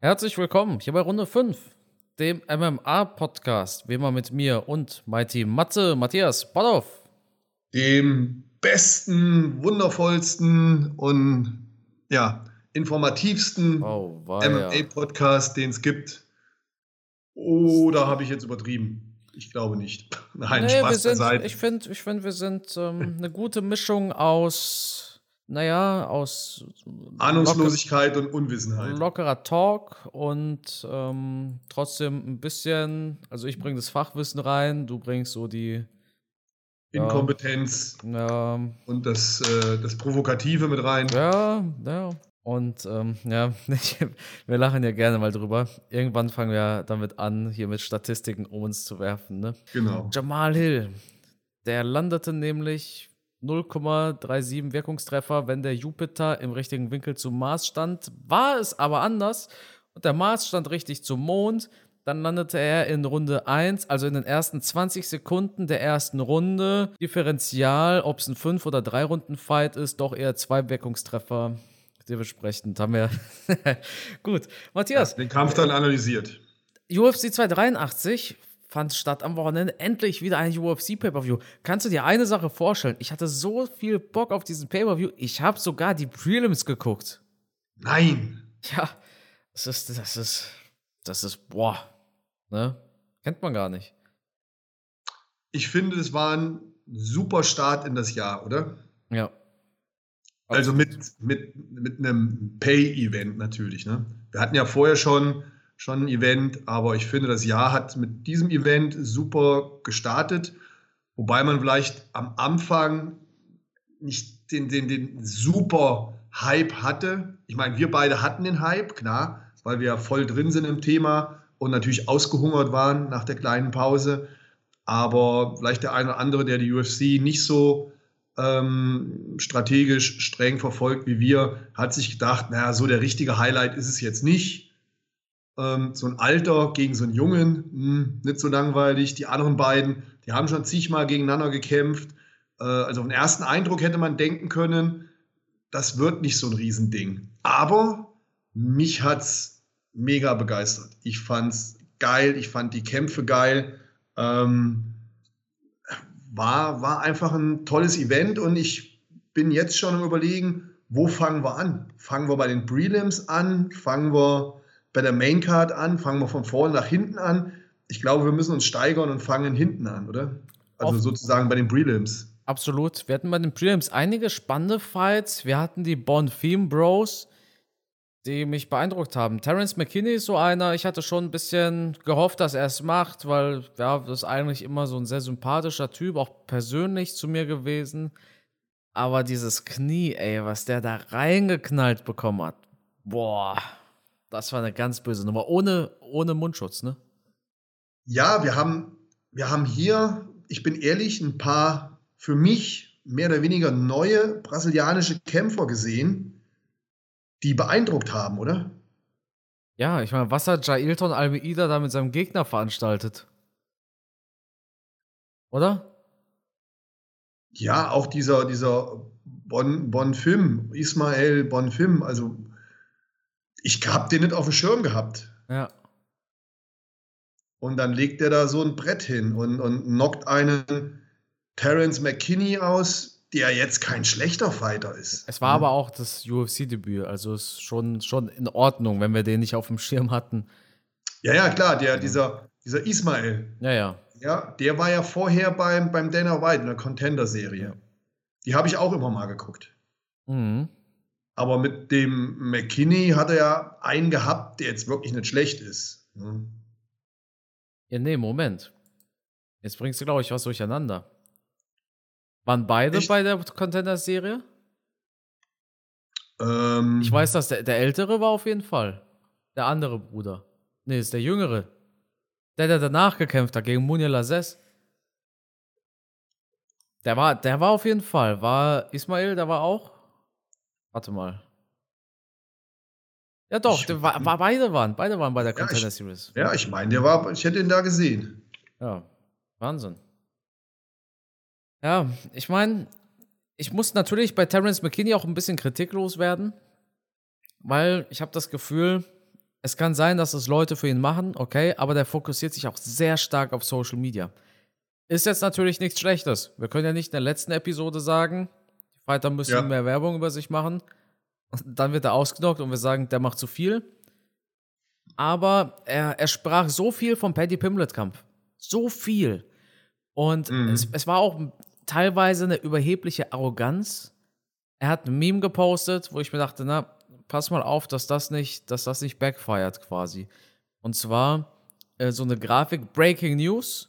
Herzlich willkommen hier bei Runde 5, dem MMA-Podcast, wie immer mit mir und mein Team Matze, Matthias, Bodoff. Dem besten, wundervollsten und ja, informativsten Oh, MMA-Podcast, den es gibt. Oder habe ich jetzt übertrieben? Ich glaube nicht. Nein, Nee, Spaß wir sind, ich finde, ich find, wir sind ähm, eine gute Mischung aus, naja, aus Ahnungslosigkeit und Unwissenheit. locker, lockerer Talk und ähm, trotzdem ein bisschen, also ich bringe das Fachwissen rein, du bringst so die, Inkompetenz ja, und das, äh, das Provokative mit rein. Ja, ja. Und ähm, ja, wir lachen ja gerne mal drüber. Irgendwann fangen wir damit an, hier mit Statistiken um uns zu werfen. Ne? Genau. Jamal Hill, der landete nämlich 0,37 Wirkungstreffer, wenn der Jupiter im richtigen Winkel zum Mars stand. War es aber anders und der Mars stand richtig zum Mond. Dann landete er in Runde 1, also in den ersten 20 Sekunden der ersten Runde. Differential, ob es ein 5- oder 3-Runden-Fight ist, doch eher zwei Wirkungstreffer. Dementsprechend haben wir. Gut, Matthias, Den Kampf dann analysiert. UFC 283 fand statt am Wochenende. Endlich wieder ein UFC Pay-Per-View. Kannst du dir eine Sache vorstellen? Ich hatte so viel Bock auf diesen Pay-Per-View. Ich habe sogar die Prelims geguckt. Nein. Ja, das ist, das ist, das ist, boah, ne? Kennt man gar nicht. Ich finde, es war ein super Start in das Jahr, oder? Ja. Also mit, mit, mit einem Pay-Event natürlich. Ne? Wir hatten ja vorher schon, schon ein Event, aber ich finde, das Jahr hat mit diesem Event super gestartet. Wobei man vielleicht am Anfang nicht den, den, den super Hype hatte. Ich meine, wir beide hatten den Hype, klar, weil wir voll drin sind im Thema und natürlich ausgehungert waren nach der kleinen Pause. Aber vielleicht der eine oder andere, der die UFC nicht so ähm, strategisch streng verfolgt wie wir, hat sich gedacht, naja, so der richtige Highlight ist es jetzt nicht. Ähm, so ein Alter gegen so einen Jungen, mh, nicht so langweilig. Die anderen beiden, die haben schon zigmal gegeneinander gekämpft. Äh, also auf den ersten Eindruck hätte man denken können, das wird nicht so ein Riesending. Aber mich hat es mega begeistert. Ich fand es geil, ich fand die Kämpfe geil. Ähm, war, war einfach ein tolles Event und ich bin jetzt schon am Überlegen, wo fangen wir an? Fangen wir bei den Prelims an? Fangen wir bei der Maincard an? Fangen wir von vorne nach hinten an? Ich glaube, wir müssen uns steigern und fangen hinten an, oder? Also Auf- sozusagen bei den Prelims. Absolut. Wir hatten bei den Prelims einige spannende Fights. Wir hatten die Bon Theme Bros, die mich beeindruckt haben. Terence McKinney ist so einer. Ich hatte schon ein bisschen gehofft, dass er es macht, weil ja, das ist eigentlich immer so ein sehr sympathischer Typ, auch persönlich zu mir gewesen. Aber dieses Knie, ey, was der da reingeknallt bekommen hat, boah, das war eine ganz böse Nummer. Ohne, ohne Mundschutz, ne? Ja, wir haben, wir haben hier, ich bin ehrlich, ein paar für mich mehr oder weniger neue brasilianische Kämpfer gesehen, die beeindruckt haben, oder? Ja, ich meine, was hat Jailton Almeida da mit seinem Gegner veranstaltet? Oder? Ja, auch dieser, dieser Bon, Bonfim, Ismael Bonfim, also ich habe den nicht auf dem Schirm gehabt. Ja. Und dann legt er da so ein Brett hin und, und knockt einen Terence McKinney aus, der jetzt kein schlechter Fighter ist. Es war aber auch das UFC-Debüt, also ist schon, schon in Ordnung, wenn wir den nicht auf dem Schirm hatten. Ja, ja, klar, der, dieser, dieser Ismael, Ja, ja. ja, der war ja vorher beim, beim Dana White in der Contender-Serie. Die habe ich auch immer mal geguckt. Mhm. Aber mit dem McKinney hat er ja einen gehabt, der jetzt wirklich nicht schlecht ist. ne? Ja, nee, Moment. Jetzt bringst du, glaube ich, was durcheinander. Waren beide Echt? bei der Contender-Serie? Ähm, Ich weiß, dass der, der Ältere war auf jeden Fall. Der andere Bruder. Nee, ist der Jüngere. Der, der danach gekämpft hat gegen Munir Lazes. Der war, der war auf jeden Fall. War Ismail, der war auch? Warte mal. Ja doch, Ich- der war, war, beide waren, beide waren bei der Ja, ich- Contender Series. Ja, ich meine, der war, ich hätte ihn da gesehen. Ja, Wahnsinn. Ja, ich meine, ich muss natürlich bei Terence McKinney auch ein bisschen kritiklos werden, weil ich habe das Gefühl, es kann sein, dass es Leute für ihn machen, okay, aber der fokussiert sich auch sehr stark auf Social Media. Ist jetzt natürlich nichts Schlechtes. Wir können ja nicht in der letzten Episode sagen, Fighter müssen ja. mehr Werbung über sich machen. Und dann wird er ausgenockt und wir sagen, der macht zu viel. Aber er, er sprach so viel vom Paddy Pimlet-Kampf. So viel. Und mhm. es, es war auch teilweise eine überhebliche Arroganz. Er hat ein Meme gepostet, wo ich mir dachte, na, pass mal auf, dass das nicht, dass das nicht backfired quasi. Und zwar äh, so eine Grafik Breaking News.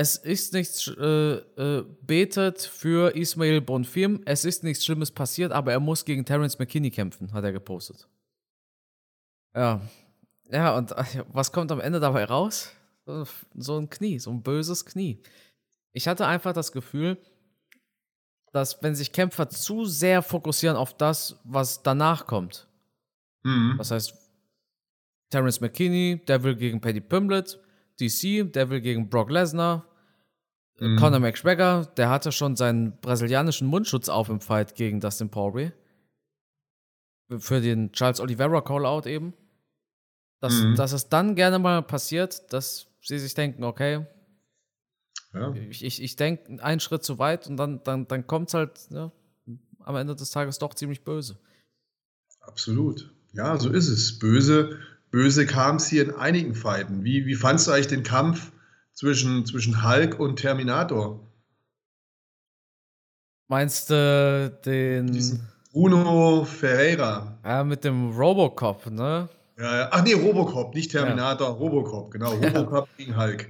Es ist nichts äh, äh, betet für Ismail Bonfim. Es ist nichts Schlimmes passiert, aber er muss gegen Terence McKinney kämpfen, hat er gepostet. Ja. Ja, und äh, was kommt am Ende dabei raus? So ein Knie, so ein böses Knie. Ich hatte einfach das Gefühl, dass wenn sich Kämpfer zu sehr fokussieren auf das, was danach kommt, mhm. das heißt, Terence McKinney, der will gegen Paddy Pimblett, DC, der will gegen Brock Lesnar, mhm. Conor McGregor, der hatte schon seinen brasilianischen Mundschutz auf im Fight gegen Dustin Poirier. Für den Charles Oliveira Callout eben. Dass, mhm. dass es dann gerne mal passiert, dass sie sich denken, okay, ja. Ich, ich, ich denke einen Schritt zu weit und dann, dann, dann kommt es halt ja, am Ende des Tages doch ziemlich böse. Absolut. Ja, so ist es. Böse, böse kam es hier in einigen Fighten. Wie, wie fandst du eigentlich den Kampf zwischen, zwischen Hulk und Terminator? Meinst du den. Diesen Bruno Ferreira. Ja, mit dem Robocop, ne? Ja, ja. Ach nee, Robocop, nicht Terminator, ja. Robocop, genau. Robocop gegen Hulk.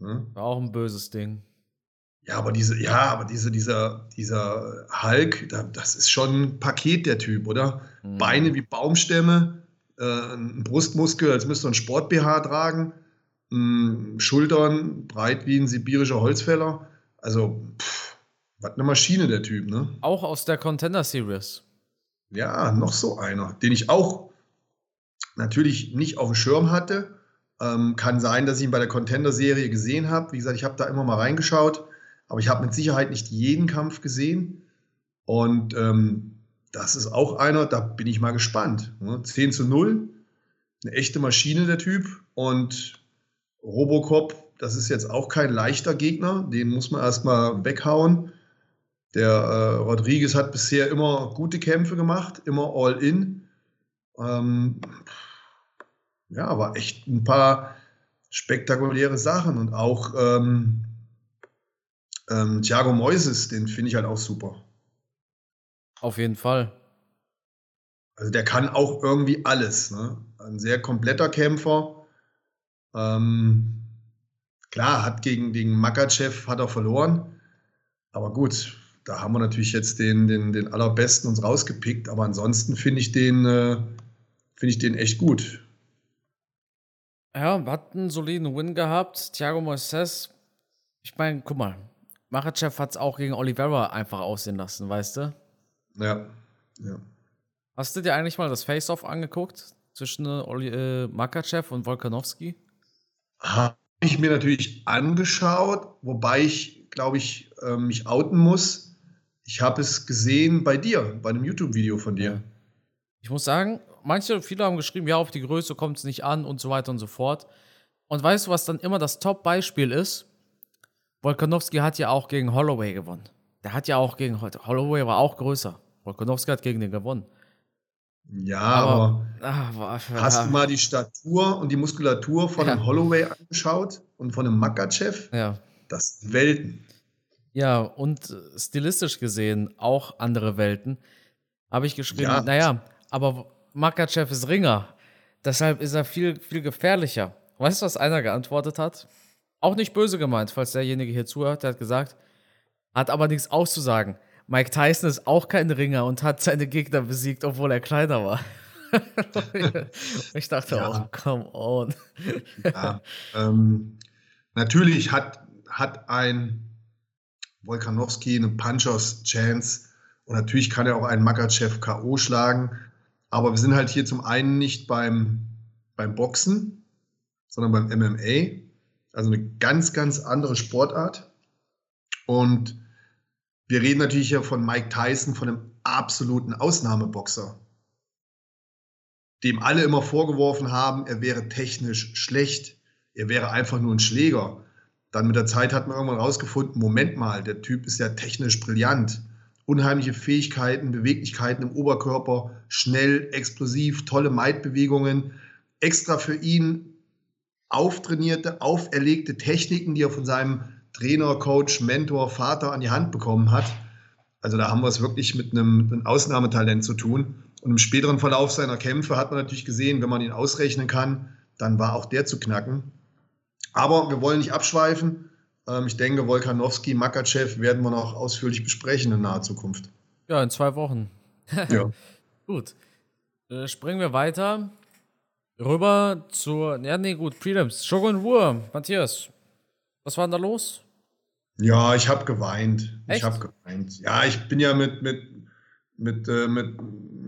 Ne? War auch ein böses Ding. Ja, aber diese, ja, aber diese, dieser, dieser Hulk, das ist schon ein Paket, der Typ, oder? Mhm. Beine wie Baumstämme, äh, ein Brustmuskel, als müsste ein Sport-BH tragen, äh, Schultern breit wie ein sibirischer Holzfäller. Also, pff, was eine Maschine, der Typ, ne? Auch aus der Contender Series. Ja, noch so einer, den ich auch natürlich nicht auf dem Schirm hatte, ähm, kann sein, dass ich ihn bei der Contender-Serie gesehen habe. Wie gesagt, ich habe da immer mal reingeschaut, aber ich habe mit Sicherheit nicht jeden Kampf gesehen. Und ähm, das ist auch einer, da bin ich mal gespannt. Ne? 10 zu 0, eine echte Maschine der Typ. Und Robocop, das ist jetzt auch kein leichter Gegner, den muss man erstmal weghauen. Der äh, Rodriguez hat bisher immer gute Kämpfe gemacht, immer all in. Ähm, ja, aber echt ein paar spektakuläre Sachen und auch ähm, ähm, Thiago Moises, den finde ich halt auch super. Auf jeden Fall. Also der kann auch irgendwie alles. Ne? Ein sehr kompletter Kämpfer. Ähm, klar, hat gegen den Makachev hat er verloren. Aber gut, da haben wir natürlich jetzt den, den, den allerbesten uns rausgepickt. Aber ansonsten finde ich den, äh, finde ich den echt gut. Ja, hat einen soliden Win gehabt. Thiago Moises, ich meine, guck mal, Machachev hat es auch gegen Oliveira einfach aussehen lassen, weißt du? Ja, ja. Hast du dir eigentlich mal das Face-Off angeguckt zwischen äh, Makachev und Volkanovski? Habe ich mir natürlich angeschaut, wobei ich, glaube ich, äh, mich outen muss. Ich habe es gesehen bei dir, bei einem YouTube-Video von dir. Ich muss sagen, manche, viele haben geschrieben, ja, auf die Größe kommt es nicht an und so weiter und so fort. Und weißt du, was dann immer das Top-Beispiel ist? Volkanovski hat ja auch gegen Holloway gewonnen. Der hat ja auch gegen Holloway war auch größer. Volkanovski hat gegen den gewonnen. Ja, aber, aber ach, hast du mal die Statur und die Muskulatur von ja. einem Holloway angeschaut und von einem Makachev? Ja. Das sind Welten. Ja, und stilistisch gesehen auch andere Welten. Habe ich geschrieben, ja. naja, aber Makachev ist Ringer. Deshalb ist er viel, viel gefährlicher. Weißt du, was einer geantwortet hat? Auch nicht böse gemeint, falls derjenige hier zuhört. Der hat gesagt, hat aber nichts auszusagen. Mike Tyson ist auch kein Ringer und hat seine Gegner besiegt, obwohl er kleiner war. ich dachte ja. oh, come on. ja, ähm, natürlich hat, hat ein Volkanowski eine Punchers Chance und natürlich kann er auch einen Makachev K.O. schlagen. Aber wir sind halt hier zum einen nicht beim, beim Boxen, sondern beim MMA. Also eine ganz, ganz andere Sportart. Und wir reden natürlich hier von Mike Tyson, von einem absoluten Ausnahmeboxer. dem alle immer vorgeworfen haben, er wäre technisch schlecht, er wäre einfach nur ein Schläger. Dann mit der Zeit hat man irgendwann rausgefunden, Moment mal, der Typ ist ja technisch brillant. Unheimliche Fähigkeiten, Beweglichkeiten im Oberkörper, schnell, explosiv, tolle Maidbewegungen. Extra für ihn auftrainierte, auferlegte Techniken, die er von seinem Trainer, Coach, Mentor, Vater an die Hand bekommen hat. Also da haben wir es wirklich mit einem, einem Ausnahmetalent zu tun. Und im späteren Verlauf seiner Kämpfe hat man natürlich gesehen, wenn man ihn ausrechnen kann, dann war auch der zu knacken. Aber wir wollen nicht abschweifen. Ähm, ich denke, Volkanowski, Makachev werden wir noch ausführlich besprechen in naher Zukunft. Ja, in zwei Wochen. ja. Gut. Äh, springen wir weiter. Rüber zur. Ja, nee, gut, Prelims. Shogun Ruhr, Matthias. Was war denn da los? Ja, ich habe geweint. Echt? Ich habe geweint. Ja, ich bin ja mit, mit, mit, äh, mit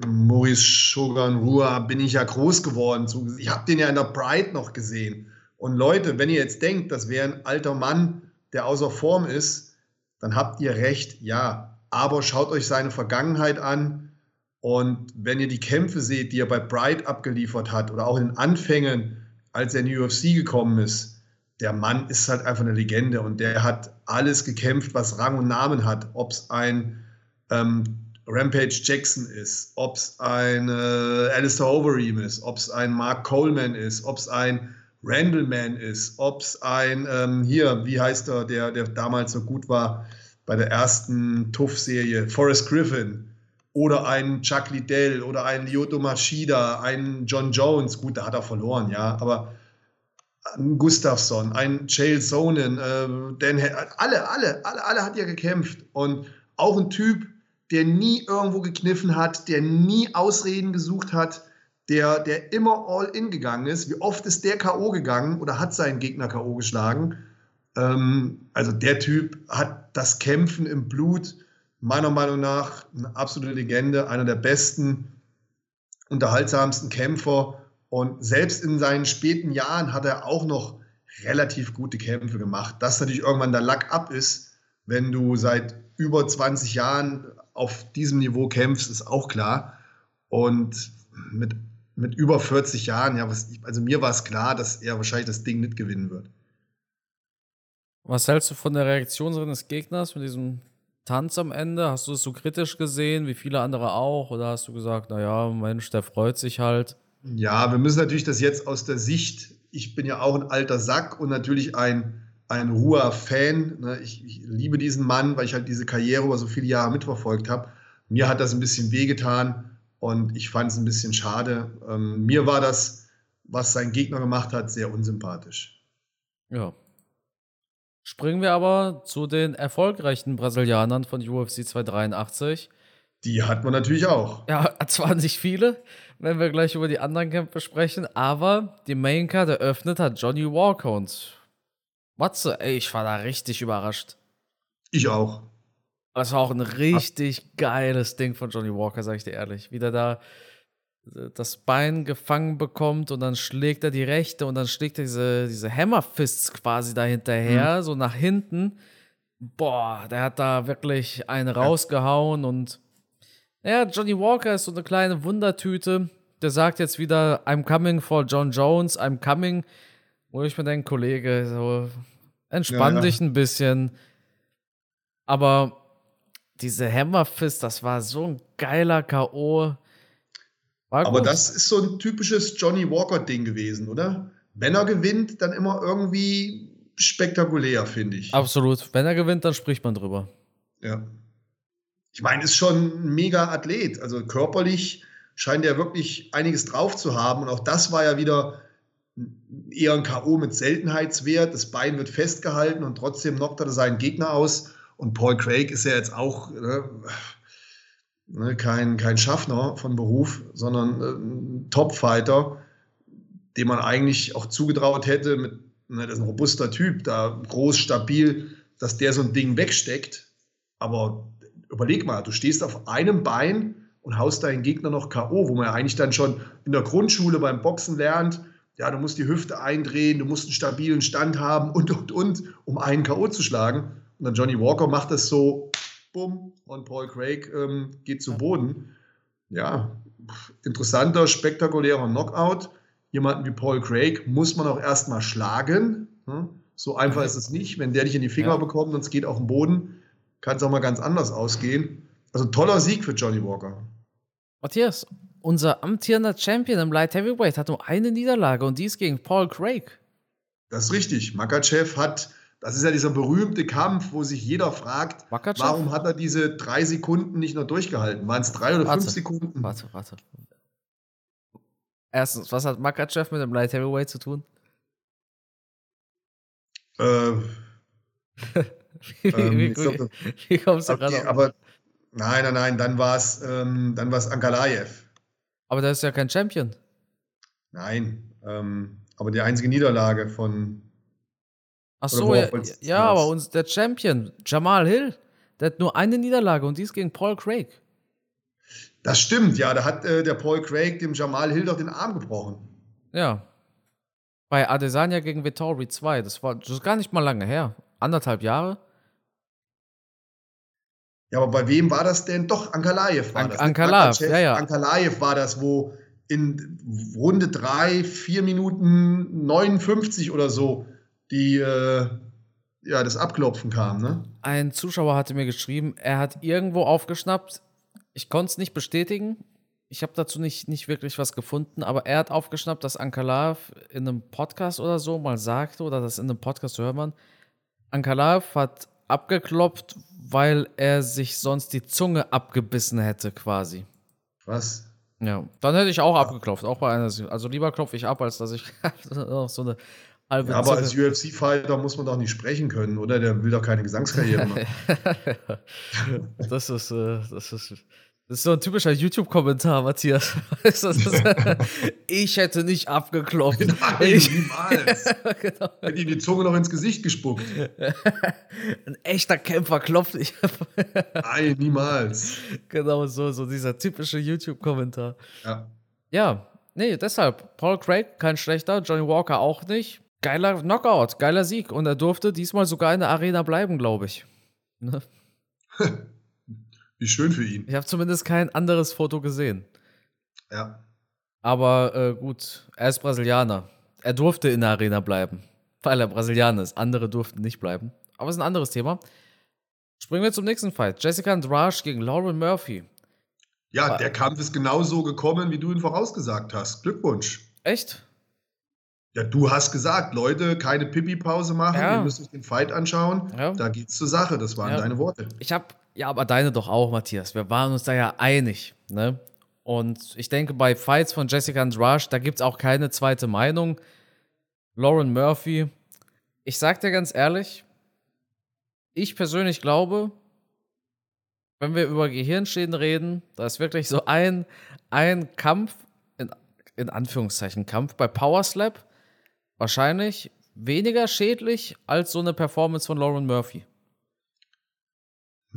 Maurice Shogun Ruhr bin ich ja groß geworden. Ich habe den ja in der Pride noch gesehen. Und Leute, wenn ihr jetzt denkt, das wäre ein alter Mann, der außer Form ist, dann habt ihr recht, ja. Aber schaut euch seine Vergangenheit an. Und wenn ihr die Kämpfe seht, die er bei Bright abgeliefert hat oder auch in den Anfängen, als er in die UFC gekommen ist, der Mann ist halt einfach eine Legende und der hat alles gekämpft, was Rang und Namen hat. Ob es ein ähm, Rampage Jackson ist, ob es ein äh, Alistair Overeem ist, ob es ein Mark Coleman ist, ob es ein Randleman ist, ob es ein, ähm, hier, wie heißt er, der, der damals so gut war bei der ersten Tuff-Serie, Forrest Griffin oder ein Chuck Liddell oder ein Lyoto Machida, ein John Jones, gut, da hat er verloren, ja, aber Gustafsson, ein Chael Sonnen, äh, Dan, alle, alle, alle, alle hat ja gekämpft und auch ein Typ, der nie irgendwo gekniffen hat, der nie Ausreden gesucht hat, der, der immer all in gegangen ist. Wie oft ist der K.O. gegangen oder hat seinen Gegner K.O. geschlagen? Ähm, also der Typ hat das Kämpfen im Blut, meiner Meinung nach eine absolute Legende, einer der besten, unterhaltsamsten Kämpfer. Und selbst in seinen späten Jahren hat er auch noch relativ gute Kämpfe gemacht. Dass natürlich irgendwann der Lack ab ist, wenn du seit über 20 Jahren auf diesem Niveau kämpfst, ist auch klar. Und mit mit über 40 Jahren, ja, was, also mir war es klar, dass er wahrscheinlich das Ding nicht gewinnen wird. Was hältst du von der Reaktion seines Gegners mit diesem Tanz am Ende? Hast du es so kritisch gesehen, wie viele andere auch? Oder hast du gesagt, naja, Mensch, der freut sich halt? Ja, wir müssen natürlich das jetzt aus der Sicht, ich bin ja auch ein alter Sack und natürlich ein, ein Ruhr-Fan. Ne? Ich, ich, liebe diesen Mann, weil ich halt diese Karriere über so viele Jahre mitverfolgt habe. Mir hat das ein bisschen wehgetan und ich fand es ein bisschen schade. Ähm, mir war das, was sein Gegner gemacht hat, sehr unsympathisch. Ja. Springen wir aber zu den erfolgreichen Brasilianern von UFC 283. Die hat man natürlich auch. Ja, zwar nicht viele, wenn wir gleich über die anderen Kämpfe sprechen, aber die Main Card eröffnet hat Johnny Walker und Matze, ey, ich war da richtig überrascht. Ich auch. Das war auch ein richtig geiles Ding von Johnny Walker, sag ich dir ehrlich. Wie der da äh, das Bein gefangen bekommt und dann schlägt er die rechte und dann schlägt er diese, diese Hammerfists quasi da hinterher, mhm. so nach hinten. Boah, der hat da wirklich einen rausgehauen und ja, Johnny Walker ist so eine kleine Wundertüte. Der sagt jetzt wieder, I'm coming for John Jones, I'm coming. Wo ich mir denke, Kollege, so entspann ja, ja. dich ein bisschen. Aber diese Hammerfist, das war so ein geiler K.O. Aber das ist so ein typisches Johnny Walker-Ding gewesen, oder? Wenn er gewinnt, dann immer irgendwie spektakulär, finde ich. Absolut. Wenn er gewinnt, dann spricht man drüber. Ja. Ich meine, ist schon ein mega Athlet. Also körperlich scheint er wirklich einiges drauf zu haben. Und auch das war ja wieder eher ein K.O. mit Seltenheitswert. Das Bein wird festgehalten und trotzdem knockt er seinen Gegner aus. Und Paul Craig ist ja jetzt auch ne, ne, kein, kein Schaffner von Beruf, sondern äh, ein Topfighter, dem man eigentlich auch zugetraut hätte, mit, ne, das ist ein robuster Typ, da groß, stabil, dass der so ein Ding wegsteckt. Aber überleg mal, du stehst auf einem Bein und haust deinen Gegner noch K.O., wo man ja eigentlich dann schon in der Grundschule beim Boxen lernt, ja, du musst die Hüfte eindrehen, du musst einen stabilen Stand haben und, und, und, um einen K.O. zu schlagen. Und dann Johnny Walker macht das so, bumm, und Paul Craig ähm, geht zu Boden. Ja, interessanter, spektakulärer Knockout. Jemanden wie Paul Craig muss man auch erstmal schlagen. Ne? So einfach ist es nicht. Wenn der dich in die Finger ja. bekommt und es geht auf den Boden, kann es auch mal ganz anders ausgehen. Also toller Sieg für Johnny Walker. Matthias, unser amtierender Champion im Light Heavyweight hat nur eine Niederlage und die ist gegen Paul Craig. Das ist richtig. Makachev hat, das ist ja dieser berühmte Kampf, wo sich jeder fragt, Makachev? warum hat er diese drei Sekunden nicht noch durchgehalten? Waren es drei oder warte, fünf Sekunden? Warte, warte. Erstens, was hat Makachev mit dem Light Heavyweight zu tun? Äh, ähm, wie, glaub, wie, kommst du gerade Aber nein, nein, nein, dann war es ähm, Ankalaev. Aber der ist ja kein Champion. Nein, ähm, aber die einzige Niederlage von. Ach so, ja, ja aber uns, der Champion, Jamal Hill, der hat nur eine Niederlage und die ist gegen Paul Craig. Das stimmt, ja. Da hat äh, der Paul Craig dem Jamal Hill doch den Arm gebrochen. Ja. Bei Adesanya gegen Vittori 2. Das war das ist gar nicht mal lange her. Anderthalb Jahre. Ja, aber bei wem war das denn? Doch, Ankalaev war An das. Ankalaev, ja, ja. Ankalaev war das, wo in Runde 3, 4 Minuten 59 oder so die, äh, ja, das Abklopfen kam, ne? Ein Zuschauer hatte mir geschrieben, er hat irgendwo aufgeschnappt. Ich konnte es nicht bestätigen. Ich habe dazu nicht, nicht wirklich was gefunden, aber er hat aufgeschnappt, dass Ankalaev in einem Podcast oder so mal sagte, oder das in einem Podcast hört man, Ankalaev hat abgeklopft, weil er sich sonst die Zunge abgebissen hätte, quasi. Was? Ja, dann hätte ich auch abgeklopft, auch bei einer. Also lieber klopfe ich ab, als dass ich noch so eine halbe. Ja, aber als UFC-Fighter muss man doch nicht sprechen können, oder? Der will doch keine Gesangskarriere machen. das ist, äh, das ist das ist so ein typischer YouTube-Kommentar, Matthias. ich hätte nicht abgeklopft. Nein, ich, niemals. genau. Hätte ihm die Zunge noch ins Gesicht gespuckt. ein echter Kämpfer klopft nicht. Nein, niemals. Genau so, so dieser typische YouTube-Kommentar. Ja. Ja, nee, deshalb. Paul Craig, kein schlechter, Johnny Walker auch nicht. Geiler Knockout, geiler Sieg. Und er durfte diesmal sogar in der Arena bleiben, glaube ich. Ne? Wie schön für ihn. Ich habe zumindest kein anderes Foto gesehen. Ja. Aber äh, gut, er ist Brasilianer. Er durfte in der Arena bleiben, weil er Brasilianer ist. Andere durften nicht bleiben. Aber es ist ein anderes Thema. Springen wir zum nächsten Fight. Jessica Andrade gegen Lauren Murphy. Ja, der Kampf ist genauso gekommen, wie du ihn vorausgesagt hast. Glückwunsch. Echt? Ja, du hast gesagt, Leute, keine Pipi-Pause machen, ja. ihr müsst euch den Fight anschauen. Ja. Da geht's zur Sache, das waren ja. deine Worte. Ich habe ja, aber deine doch auch, Matthias. Wir waren uns da ja einig. Ne? Und ich denke, bei Fights von Jessica und Rush, da gibt es auch keine zweite Meinung. Lauren Murphy, ich sag dir ganz ehrlich, ich persönlich glaube, wenn wir über Gehirnschäden reden, da ist wirklich so ein, ein Kampf, in, in Anführungszeichen Kampf bei Power Slap, wahrscheinlich weniger schädlich als so eine Performance von Lauren Murphy.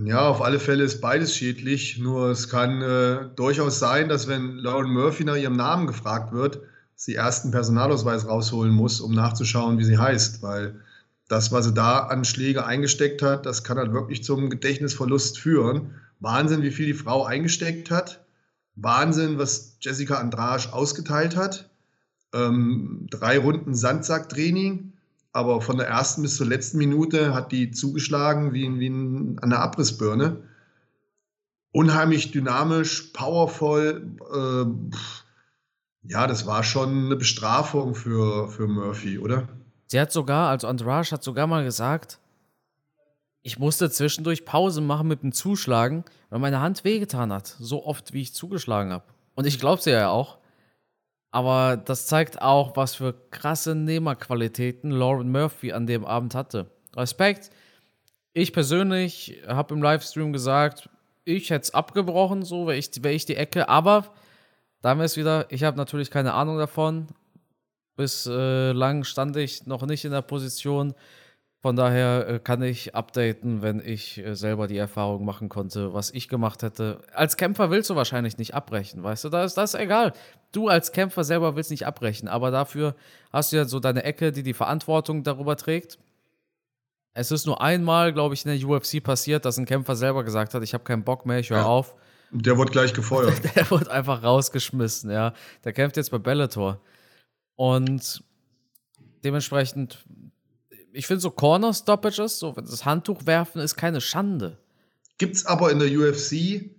Ja, auf alle Fälle ist beides schädlich. Nur es kann äh, durchaus sein, dass wenn Lauren Murphy nach ihrem Namen gefragt wird, sie erst einen Personalausweis rausholen muss, um nachzuschauen, wie sie heißt. Weil das, was sie da an Schläge eingesteckt hat, das kann halt wirklich zum Gedächtnisverlust führen. Wahnsinn, wie viel die Frau eingesteckt hat. Wahnsinn, was Jessica Andrasch ausgeteilt hat. Ähm, drei Runden Sandsacktraining aber von der ersten bis zur letzten Minute hat die zugeschlagen wie, wie der Abrissbirne. Unheimlich dynamisch, powervoll. Äh, ja, das war schon eine Bestrafung für, für Murphy, oder? Sie hat sogar, also Andrasch hat sogar mal gesagt, ich musste zwischendurch Pause machen mit dem Zuschlagen, weil meine Hand wehgetan hat, so oft wie ich zugeschlagen habe. Und ich glaube sie ja auch. Aber das zeigt auch, was für krasse Nehmerqualitäten Lauren Murphy an dem Abend hatte. Respekt. Ich persönlich habe im Livestream gesagt, ich hätte es abgebrochen, so wäre ich, wär ich die Ecke. Aber da haben wir es wieder, ich habe natürlich keine Ahnung davon. Bislang stand ich noch nicht in der Position, von daher äh, kann ich updaten, wenn ich äh, selber die Erfahrung machen konnte, was ich gemacht hätte. Als Kämpfer willst du wahrscheinlich nicht abbrechen, weißt du? Da ist das egal. Du als Kämpfer selber willst nicht abbrechen, aber dafür hast du ja so deine Ecke, die die Verantwortung darüber trägt. Es ist nur einmal, glaube ich, in der UFC passiert, dass ein Kämpfer selber gesagt hat, ich habe keinen Bock mehr, ich höre ja. auf. Der wurde gleich gefeuert. Der wurde einfach rausgeschmissen, ja. Der kämpft jetzt bei Bellator. Und dementsprechend, ich finde so Corner-Stoppages, so das Handtuch werfen, ist keine Schande. Gibt's aber in der UFC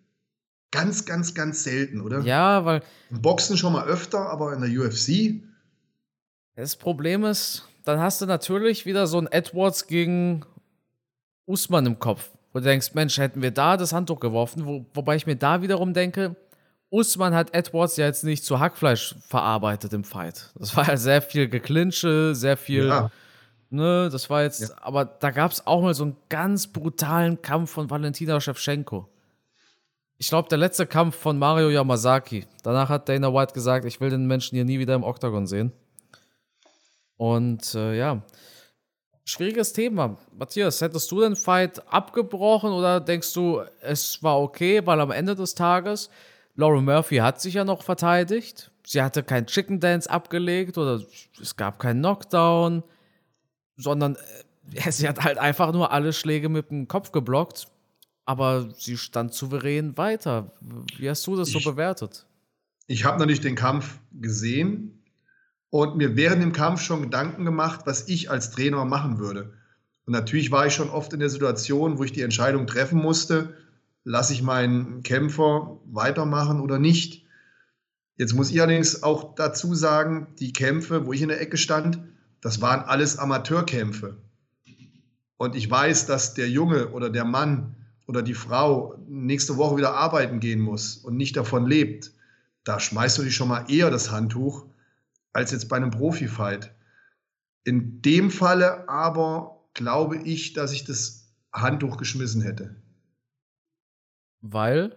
ganz, ganz, ganz selten, oder? Ja, weil. Im Boxen schon mal öfter, aber in der UFC. Das Problem ist, dann hast du natürlich wieder so ein Edwards gegen Usman im Kopf. Wo du denkst, Mensch, hätten wir da das Handtuch geworfen, wo, wobei ich mir da wiederum denke, Usman hat Edwards ja jetzt nicht zu Hackfleisch verarbeitet im Fight. Das war ja sehr viel Geklinsche, sehr viel. Ja. Ne, das war jetzt, ja. aber da gab es auch mal so einen ganz brutalen Kampf von Valentina Shevchenko. Ich glaube, der letzte Kampf von Mario Yamazaki. Danach hat Dana White gesagt, ich will den Menschen hier nie wieder im Oktagon sehen. Und äh, ja, schwieriges Thema. Matthias, hättest du den Fight abgebrochen oder denkst du, es war okay, weil am Ende des Tages Laura Murphy hat sich ja noch verteidigt. Sie hatte kein Chicken Dance abgelegt oder es gab keinen Knockdown, sondern äh, sie hat halt einfach nur alle Schläge mit dem Kopf geblockt. Aber sie stand souverän weiter. Wie hast du das ich, so bewertet? Ich habe natürlich den Kampf gesehen und mir während dem Kampf schon Gedanken gemacht, was ich als Trainer machen würde. Und natürlich war ich schon oft in der Situation, wo ich die Entscheidung treffen musste, lasse ich meinen Kämpfer weitermachen oder nicht. Jetzt muss ich allerdings auch dazu sagen, die Kämpfe, wo ich in der Ecke stand, das waren alles Amateurkämpfe. Und ich weiß, dass der Junge oder der Mann oder die Frau nächste Woche wieder arbeiten gehen muss und nicht davon lebt. Da schmeißt du dich schon mal eher das Handtuch als jetzt bei einem Profi-Fight. In dem Falle aber glaube ich, dass ich das Handtuch geschmissen hätte. Weil?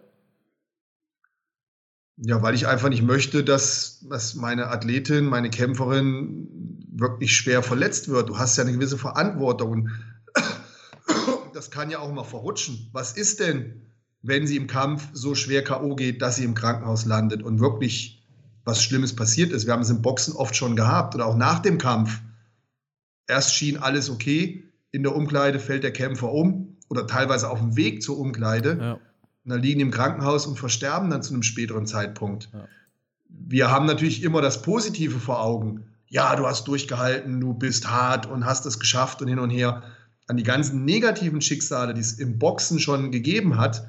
Ja, weil ich einfach nicht möchte, dass, dass meine Athletin, meine Kämpferin wirklich schwer verletzt wird. Du hast ja eine gewisse Verantwortung. Und das kann ja auch mal verrutschen. Was ist denn, wenn sie im Kampf so schwer K.O. geht, dass sie im Krankenhaus landet und wirklich was Schlimmes passiert ist? Wir haben es im Boxen oft schon gehabt oder auch nach dem Kampf. Erst schien alles okay, in der Umkleide fällt der Kämpfer um oder teilweise auf dem Weg zur Umkleide. Ja und dann liegen die im Krankenhaus und versterben dann zu einem späteren Zeitpunkt. Ja. Wir haben natürlich immer das Positive vor Augen. Ja, du hast durchgehalten, du bist hart und hast es geschafft und hin und her. An die ganzen negativen Schicksale, die es im Boxen schon gegeben hat,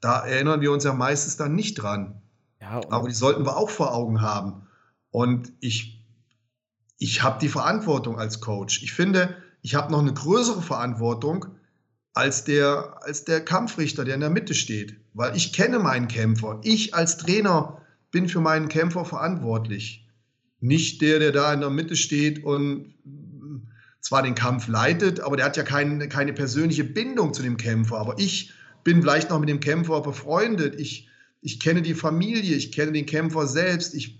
da erinnern wir uns ja meistens dann nicht dran. Ja, Aber die sollten wir auch vor Augen haben. Und ich, ich habe die Verantwortung als Coach. Ich finde, ich habe noch eine größere Verantwortung, als der, als der Kampfrichter, der in der Mitte steht. Weil ich kenne meinen Kämpfer. Ich als Trainer bin für meinen Kämpfer verantwortlich. Nicht der, der da in der Mitte steht und zwar den Kampf leitet, aber der hat ja kein, keine persönliche Bindung zu dem Kämpfer. Aber ich bin vielleicht noch mit dem Kämpfer befreundet. Ich, ich kenne die Familie, ich kenne den Kämpfer selbst. Ich,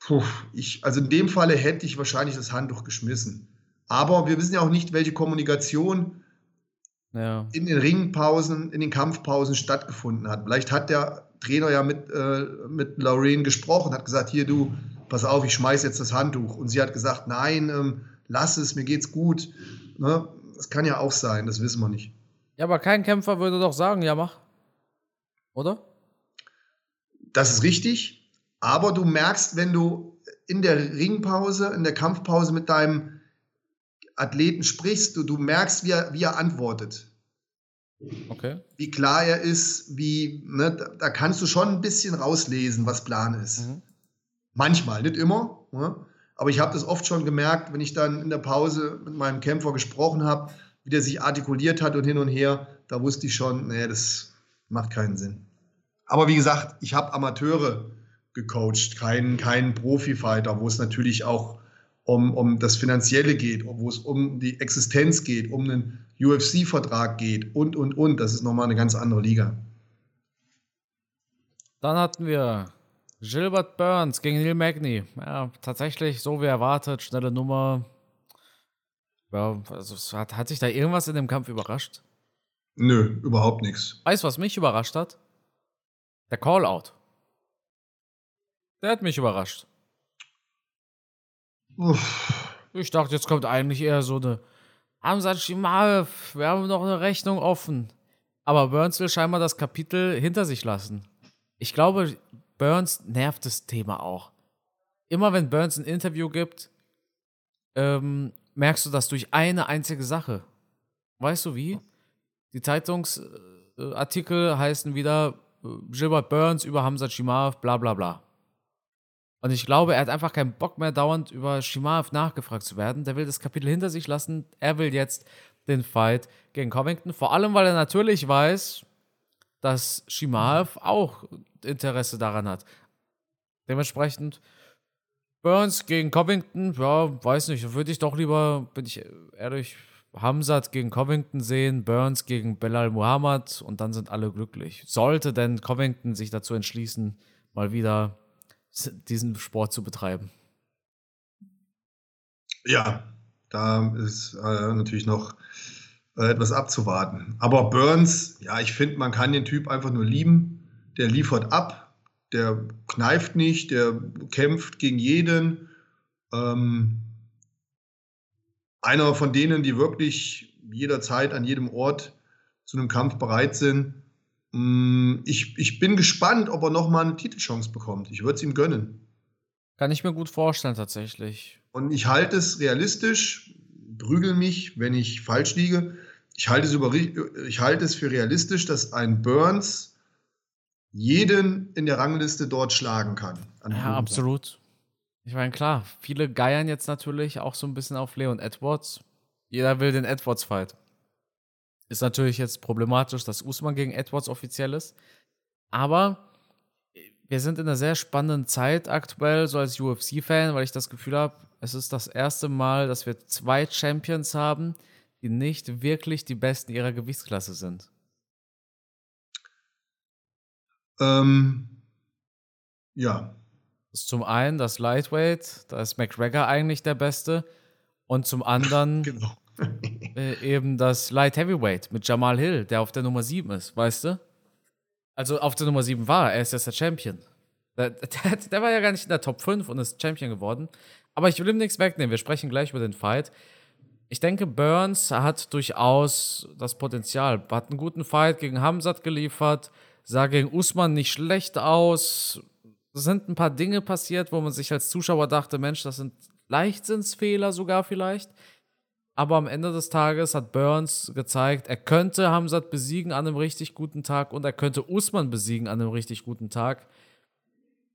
puh, ich, also in dem Falle hätte ich wahrscheinlich das Handtuch geschmissen. Aber wir wissen ja auch nicht, welche Kommunikation ja. in den Ringpausen, in den Kampfpausen stattgefunden hat. Vielleicht hat der Trainer ja mit, äh, mit Lorraine gesprochen, hat gesagt, hier du, pass auf, ich schmeiß jetzt das Handtuch. Und sie hat gesagt, nein, ähm, lass es, mir geht's gut. Ne? Das kann ja auch sein, das wissen wir nicht. Ja, aber kein Kämpfer würde doch sagen, ja mach. Oder? Das ist richtig. Aber du merkst, wenn du in der Ringpause, in der Kampfpause mit deinem Athleten sprichst, du, du merkst, wie er, wie er antwortet. Okay. Wie klar er ist, wie, ne, da, da, kannst du schon ein bisschen rauslesen, was Plan ist. Mhm. Manchmal, nicht immer. Ne? Aber ich habe das oft schon gemerkt, wenn ich dann in der Pause mit meinem Kämpfer gesprochen habe, wie der sich artikuliert hat und hin und her, da wusste ich schon, nee, das macht keinen Sinn. Aber wie gesagt, ich habe Amateure gecoacht, keinen kein Profi-Fighter, wo es natürlich auch um, um das Finanzielle geht, wo es um die Existenz geht, um einen UFC-Vertrag geht und, und, und. Das ist nochmal eine ganz andere Liga. Dann hatten wir Gilbert Burns gegen Neil Magny. Ja, tatsächlich so wie erwartet, schnelle Nummer. Ja, also hat, hat sich da irgendwas in dem Kampf überrascht? Nö, überhaupt nichts. Weißt du, was mich überrascht hat? Der Call-Out. Der hat mich überrascht. Uff. Ich dachte, jetzt kommt eigentlich eher so eine Hamza Shimaev, wir haben noch eine Rechnung offen. Aber Burns will scheinbar das Kapitel hinter sich lassen. Ich glaube, Burns nervt das Thema auch. Immer wenn Burns ein Interview gibt, ähm, merkst du das durch eine einzige Sache. Weißt du wie? Die Zeitungsartikel heißen wieder äh, Gilbert Burns über Hamza Shimaev, bla bla bla. Und ich glaube, er hat einfach keinen Bock mehr, dauernd über Shimaev nachgefragt zu werden. Der will das Kapitel hinter sich lassen. Er will jetzt den Fight gegen Covington. Vor allem, weil er natürlich weiß, dass Shimaev auch Interesse daran hat. Dementsprechend Burns gegen Covington, ja, weiß nicht, würde ich doch lieber, bin ich ehrlich, Hamzat gegen Covington sehen, Burns gegen Belal Muhammad und dann sind alle glücklich. Sollte denn Covington sich dazu entschließen, mal wieder diesen Sport zu betreiben? Ja, da ist äh, natürlich noch äh, etwas abzuwarten. Aber Burns, ja, ich finde, man kann den Typ einfach nur lieben. Der liefert ab, der kneift nicht, der kämpft gegen jeden. Ähm, einer von denen, die wirklich jederzeit an jedem Ort zu einem Kampf bereit sind. Mm, ich, ich bin gespannt, ob er nochmal eine Titelchance bekommt. Ich würde es ihm gönnen. Kann ich mir gut vorstellen, tatsächlich. Und ich halte es realistisch, prügel mich, wenn ich falsch liege. Ich halte es, über, ich halte es für realistisch, dass ein Burns jeden in der Rangliste dort schlagen kann. Ja, absolut. Ich meine, klar, viele geiern jetzt natürlich auch so ein bisschen auf Leon Edwards. Jeder will den Edwards-Fight. Ist natürlich jetzt problematisch, dass Usman gegen Edwards offiziell ist. Aber wir sind in einer sehr spannenden Zeit aktuell, so als UFC-Fan, weil ich das Gefühl habe, es ist das erste Mal, dass wir zwei Champions haben, die nicht wirklich die Besten ihrer Gewichtsklasse sind. Ähm, ja, zum einen das Lightweight, da ist McGregor eigentlich der Beste. Und zum anderen genau. äh, eben das Light Heavyweight mit Jamal Hill, der auf der Nummer 7 ist, weißt du? Also auf der Nummer 7 war er, ist jetzt der Champion. Der, der, der, war ja gar nicht in der Top 5 und ist Champion geworden. Aber ich will ihm nichts wegnehmen, wir sprechen gleich über den Fight. Ich denke, Burns hat durchaus das Potenzial. Hat einen guten Fight gegen Hamzat geliefert, sah gegen Usman nicht schlecht aus, sind ein paar Dinge passiert, wo man sich als Zuschauer dachte, Mensch, das sind Leichtsinnsfehler sogar vielleicht. Aber am Ende des Tages hat Burns gezeigt, er könnte Hamzat besiegen an einem richtig guten Tag und er könnte Usman besiegen an einem richtig guten Tag.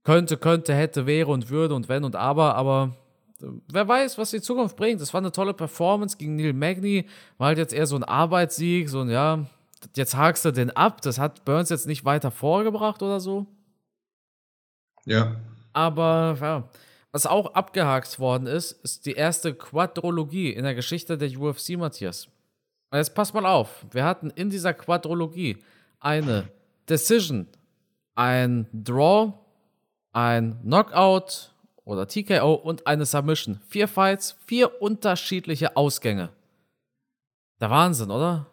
Könnte, könnte, hätte, wäre und würde und wenn und aber, aber äh, wer weiß, was die Zukunft bringt. Das war eine tolle Performance gegen Neil Magny. War halt jetzt eher so ein Arbeitssieg, so ein, ja, jetzt hakst du den ab. Das hat Burns jetzt nicht weiter vorgebracht oder so. Ja. Aber ja, was auch abgehakt worden ist, ist die erste Quadrologie in der Geschichte der UFC, Matthias. Und jetzt pass mal auf, wir hatten in dieser Quadrologie eine Decision, ein Draw, ein Knockout oder TKO und eine Submission. Vier Fights, vier unterschiedliche Ausgänge. Der Wahnsinn, oder?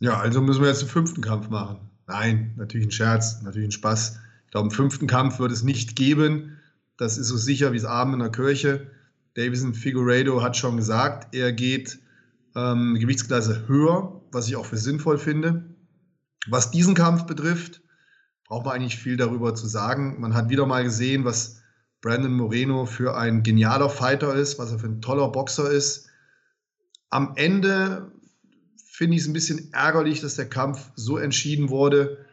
Ja, also müssen wir jetzt den fünften Kampf machen. Nein, natürlich ein Scherz, natürlich ein Spaß. Ich glaube, einen fünften Kampf wird es nicht geben. Das ist so sicher wie das Abend in der Kirche. Davison Figueiredo hat schon gesagt, er geht ähm, Gewichtsklasse höher, was ich auch für sinnvoll finde. Was diesen Kampf betrifft, braucht man eigentlich viel darüber zu sagen. Man hat wieder mal gesehen, was Brandon Moreno für ein genialer Fighter ist, was er für ein toller Boxer ist. Am Ende finde ich es ein bisschen ärgerlich, dass der Kampf so entschieden wurde.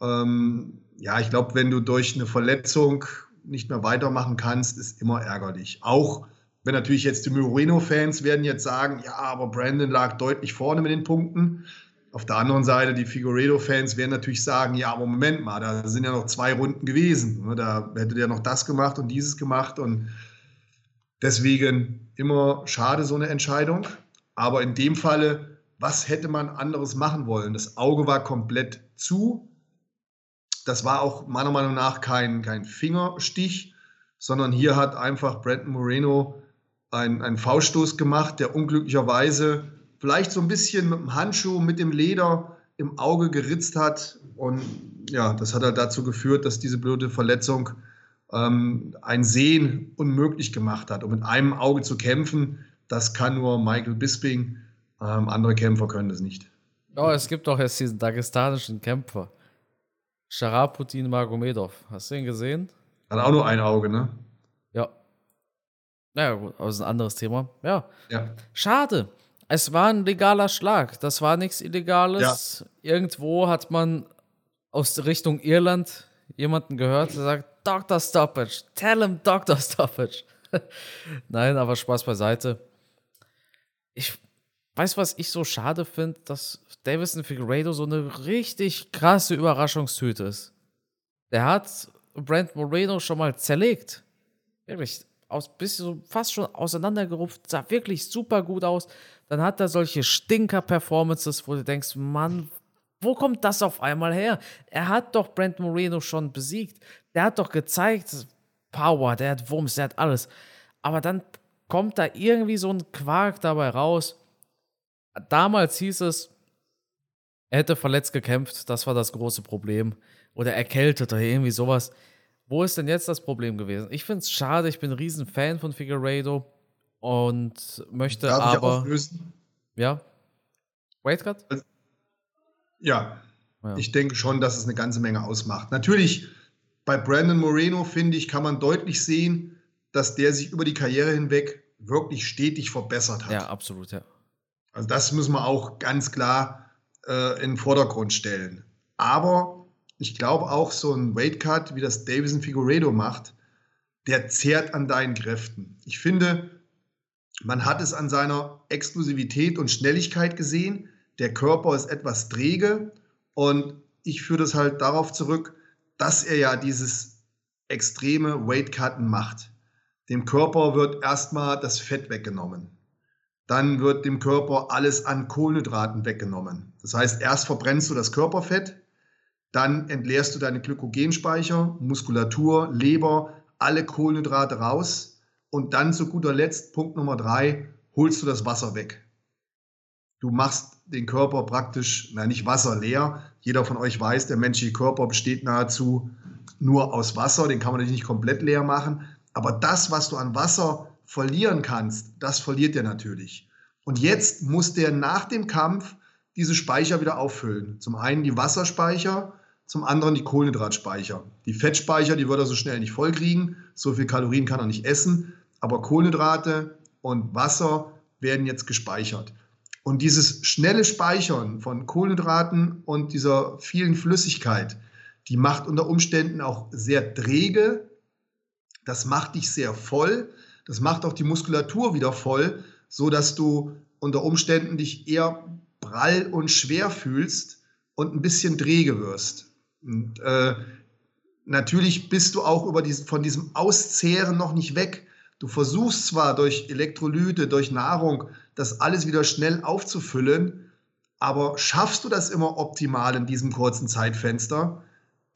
Ähm, ja, ich glaube, wenn du durch eine Verletzung nicht mehr weitermachen kannst, ist immer ärgerlich. Auch wenn natürlich jetzt die Moreno-Fans werden jetzt sagen, ja, aber Brandon lag deutlich vorne mit den Punkten. Auf der anderen Seite, die Figueredo-Fans werden natürlich sagen, ja, aber Moment mal, da sind ja noch zwei Runden gewesen. Ne? Da hätte der noch das gemacht und dieses gemacht. Und deswegen immer schade so eine Entscheidung. Aber in dem Falle, was hätte man anderes machen wollen? Das Auge war komplett zu. Das war auch meiner Meinung nach kein, kein Fingerstich, sondern hier hat einfach Brandon Moreno einen, einen Fauststoß gemacht, der unglücklicherweise vielleicht so ein bisschen mit dem Handschuh, mit dem Leder im Auge geritzt hat. Und ja, das hat halt dazu geführt, dass diese blöde Verletzung ähm, ein Sehen unmöglich gemacht hat. Und mit einem Auge zu kämpfen, das kann nur Michael Bisping. Ähm, andere Kämpfer können das nicht. Oh, es gibt doch jetzt diesen dagestanischen Kämpfer. Sharaputin Magomedov. Hast du ihn gesehen? Hat auch nur ein Auge, ne? Ja. Naja, gut, aber ist ein anderes Thema. Ja. Ja. Schade. Es war ein legaler Schlag. Das war nichts Illegales. Irgendwo hat man aus Richtung Irland jemanden gehört, der sagt, Dr. Stoppage, tell him Dr. Stoppage. Nein, aber Spaß beiseite. Ich weiß, was ich so schade finde, dass Davison Figueiredo so eine richtig krasse Überraschungstüte ist. Der hat Brent Moreno schon mal zerlegt. Wirklich, aus, bis so fast schon auseinandergerupft, sah wirklich super gut aus. Dann hat er solche Stinker-Performances, wo du denkst, Mann, wo kommt das auf einmal her? Er hat doch Brent Moreno schon besiegt. Der hat doch gezeigt, Power, der hat Wumms, der hat alles. Aber dann kommt da irgendwie so ein Quark dabei raus. Damals hieß es, er hätte verletzt gekämpft, das war das große Problem. Oder erkältet oder irgendwie sowas. Wo ist denn jetzt das Problem gewesen? Ich finde es schade, ich bin ein riesen Fan von Figueiredo und möchte Darf ich aber. auflösen? Ja. Wait, Cut? Ja, Ja. ich denke schon, dass es eine ganze Menge ausmacht. Natürlich, bei Brandon Moreno, finde ich, kann man deutlich sehen, dass der sich über die Karriere hinweg wirklich stetig verbessert hat. Ja, absolut, ja. Also das müssen wir auch ganz klar äh, in den Vordergrund stellen. Aber ich glaube auch so ein Weight Cut, wie das Davison Figueredo macht, der zehrt an deinen Kräften. Ich finde, man hat es an seiner Exklusivität und Schnelligkeit gesehen. Der Körper ist etwas träge und ich führe das halt darauf zurück, dass er ja dieses extreme Weight Cutten macht. Dem Körper wird erstmal das Fett weggenommen dann wird dem Körper alles an Kohlenhydraten weggenommen. Das heißt, erst verbrennst du das Körperfett, dann entleerst du deine Glykogenspeicher, Muskulatur, Leber, alle Kohlenhydrate raus und dann zu guter Letzt, Punkt Nummer drei, holst du das Wasser weg. Du machst den Körper praktisch, na nicht wasserleer. Jeder von euch weiß, der menschliche Körper besteht nahezu nur aus Wasser, den kann man natürlich nicht komplett leer machen. Aber das, was du an Wasser verlieren kannst, das verliert er natürlich. Und jetzt muss der nach dem Kampf diese Speicher wieder auffüllen. Zum einen die Wasserspeicher, zum anderen die Kohlenhydratspeicher. Die Fettspeicher, die wird er so schnell nicht vollkriegen. So viel Kalorien kann er nicht essen. Aber Kohlenhydrate und Wasser werden jetzt gespeichert. Und dieses schnelle Speichern von Kohlenhydraten und dieser vielen Flüssigkeit, die macht unter Umständen auch sehr träge. Das macht dich sehr voll. Das macht auch die Muskulatur wieder voll, so dass du unter Umständen dich eher prall und schwer fühlst und ein bisschen träge wirst. Und, äh, natürlich bist du auch über diesen, von diesem Auszehren noch nicht weg. Du versuchst zwar durch Elektrolyte, durch Nahrung, das alles wieder schnell aufzufüllen, aber schaffst du das immer optimal in diesem kurzen Zeitfenster?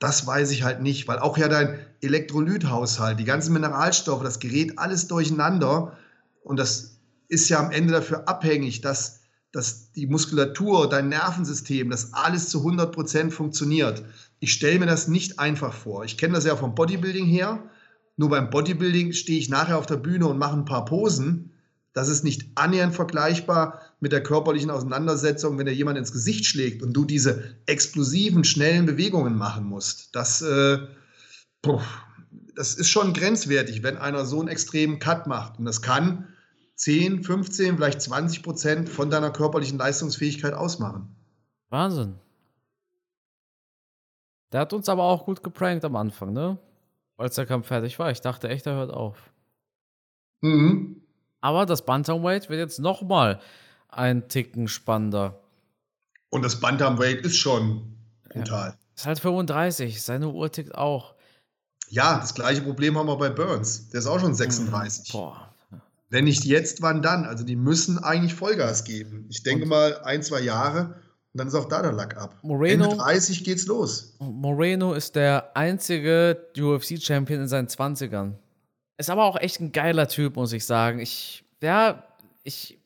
Das weiß ich halt nicht, weil auch ja dein Elektrolythaushalt, die ganzen Mineralstoffe, das gerät alles durcheinander und das ist ja am Ende dafür abhängig, dass, dass die Muskulatur, dein Nervensystem, das alles zu 100 Prozent funktioniert. Ich stelle mir das nicht einfach vor. Ich kenne das ja vom Bodybuilding her. Nur beim Bodybuilding stehe ich nachher auf der Bühne und mache ein paar Posen. Das ist nicht annähernd vergleichbar mit der körperlichen Auseinandersetzung, wenn dir jemand ins Gesicht schlägt und du diese explosiven, schnellen Bewegungen machen musst. Das, äh, das ist schon grenzwertig, wenn einer so einen extremen Cut macht. Und das kann 10, 15, vielleicht 20 Prozent von deiner körperlichen Leistungsfähigkeit ausmachen. Wahnsinn. Der hat uns aber auch gut geprankt am Anfang, ne? Als der Kampf fertig war. Ich dachte echt, er hört auf. Mhm. Aber das Bantamweight wird jetzt nochmal ein Ticken spannender. Und das Bantamweight ist schon brutal. Ist halt 35, seine Uhr tickt auch. Ja, das gleiche Problem haben wir bei Burns. Der ist auch schon 36. Boah. Wenn nicht jetzt, wann dann? Also die müssen eigentlich Vollgas geben. Ich denke Und- mal ein, zwei Jahre und dann ist auch da der Lack ab. Moreno- Ende 30 geht's los. Moreno ist der einzige UFC-Champion in seinen 20ern. Ist aber auch echt ein geiler Typ, muss ich sagen. Ich, ja, ich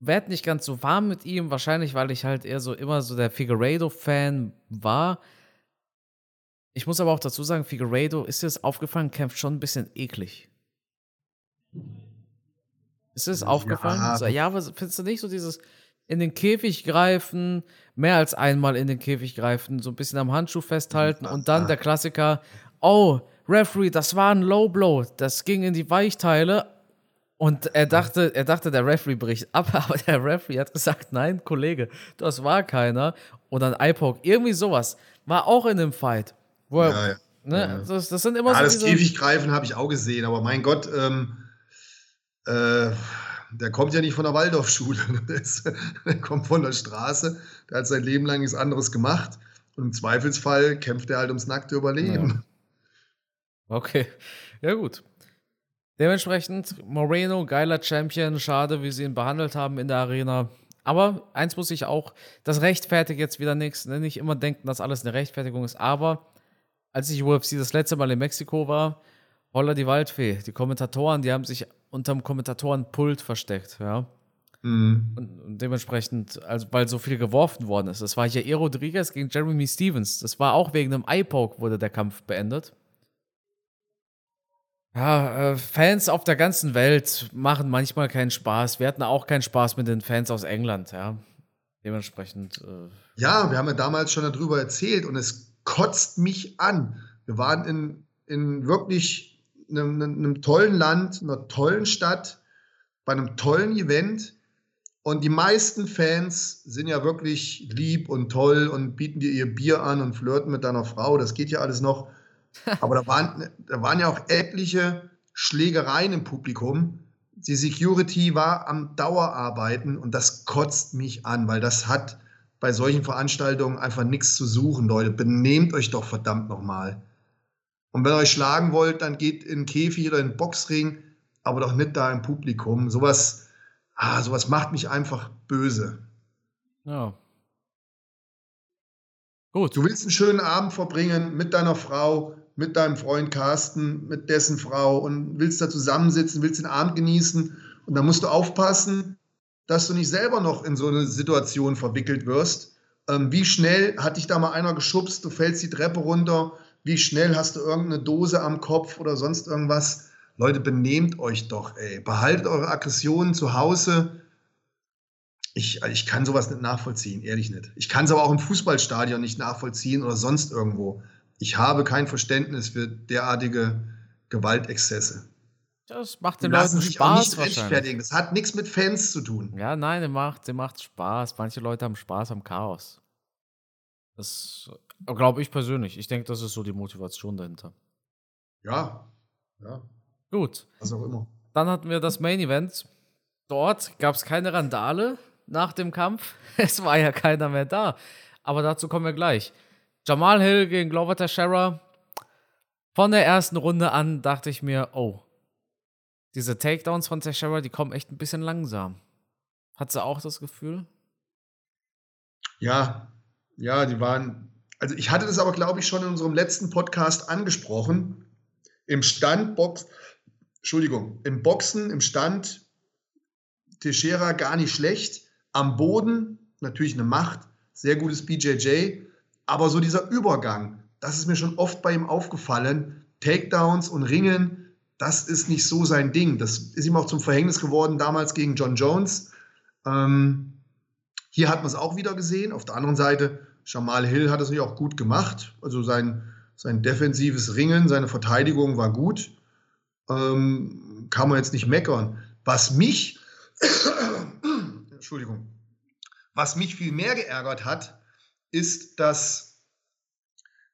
werde nicht ganz so warm mit ihm, wahrscheinlich, weil ich halt eher so immer so der Figueiredo-Fan war. Ich muss aber auch dazu sagen, Figueiredo, ist dir das aufgefallen, kämpft schon ein bisschen eklig. Ist dir das Ja. aufgefallen? So, ja, aber findest du nicht so dieses, in den Käfig greifen, mehr als einmal in den Käfig greifen, so ein bisschen am Handschuh festhalten und dann der Klassiker, oh, Referee, das war ein Low Blow, das ging in die Weichteile und er dachte, er dachte, der Referee bricht ab, aber der Referee hat gesagt, nein, Kollege, das war keiner. Und dann iPok, irgendwie sowas, war auch in dem Fight. Wo er, ja, ja. Ne, ja. Das, das, sind immer ja, so. Das Käfiggreifen habe ich auch gesehen, aber mein Gott, ähm, äh, der kommt ja nicht von der Waldorfschule. der kommt von der Straße, der hat sein Leben lang nichts anderes gemacht. Und im Zweifelsfall kämpft er halt ums nackte Überleben. Okay, ja gut. Dementsprechend, Moreno, geiler Champion, schade, wie sie ihn behandelt haben in der Arena. Aber eins muss ich auch, das rechtfertigt jetzt wieder nichts. Ne? Nicht immer denken, dass alles eine Rechtfertigung ist. Aber als ich UFC das letzte Mal in Mexiko war, holla die Waldfee. Die Kommentatoren, die haben sich unterm Kommentatorenpult versteckt, ja. Mhm. Und, und, dementsprechend, also weil so viel geworfen worden ist. Das war hier E. Rodriguez gegen Jeremy Stevens. Das war auch wegen einem Eye-Poke wurde der Kampf beendet. Ja, äh, Fans auf der ganzen Welt machen manchmal keinen Spaß. Wir hatten auch keinen Spaß mit den Fans aus England, ja. Dementsprechend. Äh, ja, wir haben ja damals schon darüber erzählt und es kotzt mich an. Wir waren in, in wirklich einem, einem tollen Land, einer tollen Stadt, bei einem tollen Event. Und die meisten Fans sind ja wirklich lieb und toll und bieten dir ihr Bier an und flirten mit deiner Frau. Das geht ja alles noch. Aber da waren, da waren ja auch etliche Schlägereien im Publikum. Die Security war am Dauerarbeiten und das kotzt mich an, weil das hat bei solchen Veranstaltungen einfach nichts zu suchen, Leute. Benehmt euch doch verdammt nochmal. Und wenn ihr euch schlagen wollt, dann geht in den Käfig oder in den Boxring, aber doch nicht da im Publikum. Sowas, ah, sowas macht mich einfach böse. Ja. Gut. Du willst einen schönen Abend verbringen mit deiner Frau, mit deinem Freund Carsten, mit dessen Frau und willst da zusammensitzen, willst den Abend genießen und dann musst du aufpassen, dass du nicht selber noch in so eine Situation verwickelt wirst. Ähm, wie schnell hat dich da mal einer geschubst, du fällst die Treppe runter, wie schnell hast du irgendeine Dose am Kopf oder sonst irgendwas. Leute, benehmt euch doch, ey. Behaltet eure Aggressionen zu Hause. Ich, ich kann sowas nicht nachvollziehen, ehrlich nicht. Ich kann es aber auch im Fußballstadion nicht nachvollziehen oder sonst irgendwo ich habe kein Verständnis für derartige Gewaltexzesse. Das macht den Leuten Spaß. Auch nicht rechtfertigen. Das hat nichts mit Fans zu tun. Ja, nein, der macht, der macht Spaß. Manche Leute haben Spaß am Chaos. Das glaube ich persönlich. Ich denke, das ist so die Motivation dahinter. Ja, ja. Gut. Was auch immer. Dann hatten wir das Main Event. Dort gab es keine Randale nach dem Kampf. Es war ja keiner mehr da. Aber dazu kommen wir gleich. Jamal Hill gegen Glover Teixeira. Von der ersten Runde an dachte ich mir, oh, diese Takedowns von Teixeira, die kommen echt ein bisschen langsam. Hat sie auch das Gefühl? Ja, ja, die waren. Also ich hatte das aber, glaube ich, schon in unserem letzten Podcast angesprochen. Im Stand Box, Entschuldigung, im Boxen, im Stand Teixeira gar nicht schlecht. Am Boden natürlich eine Macht, sehr gutes BJJ. Aber so dieser Übergang, das ist mir schon oft bei ihm aufgefallen. Takedowns und Ringen, das ist nicht so sein Ding. Das ist ihm auch zum Verhängnis geworden damals gegen John Jones. Ähm, hier hat man es auch wieder gesehen. Auf der anderen Seite, Jamal Hill hat es natürlich auch gut gemacht. Also sein, sein defensives Ringen, seine Verteidigung war gut. Ähm, kann man jetzt nicht meckern. Was mich, Entschuldigung, was mich viel mehr geärgert hat, ist, dass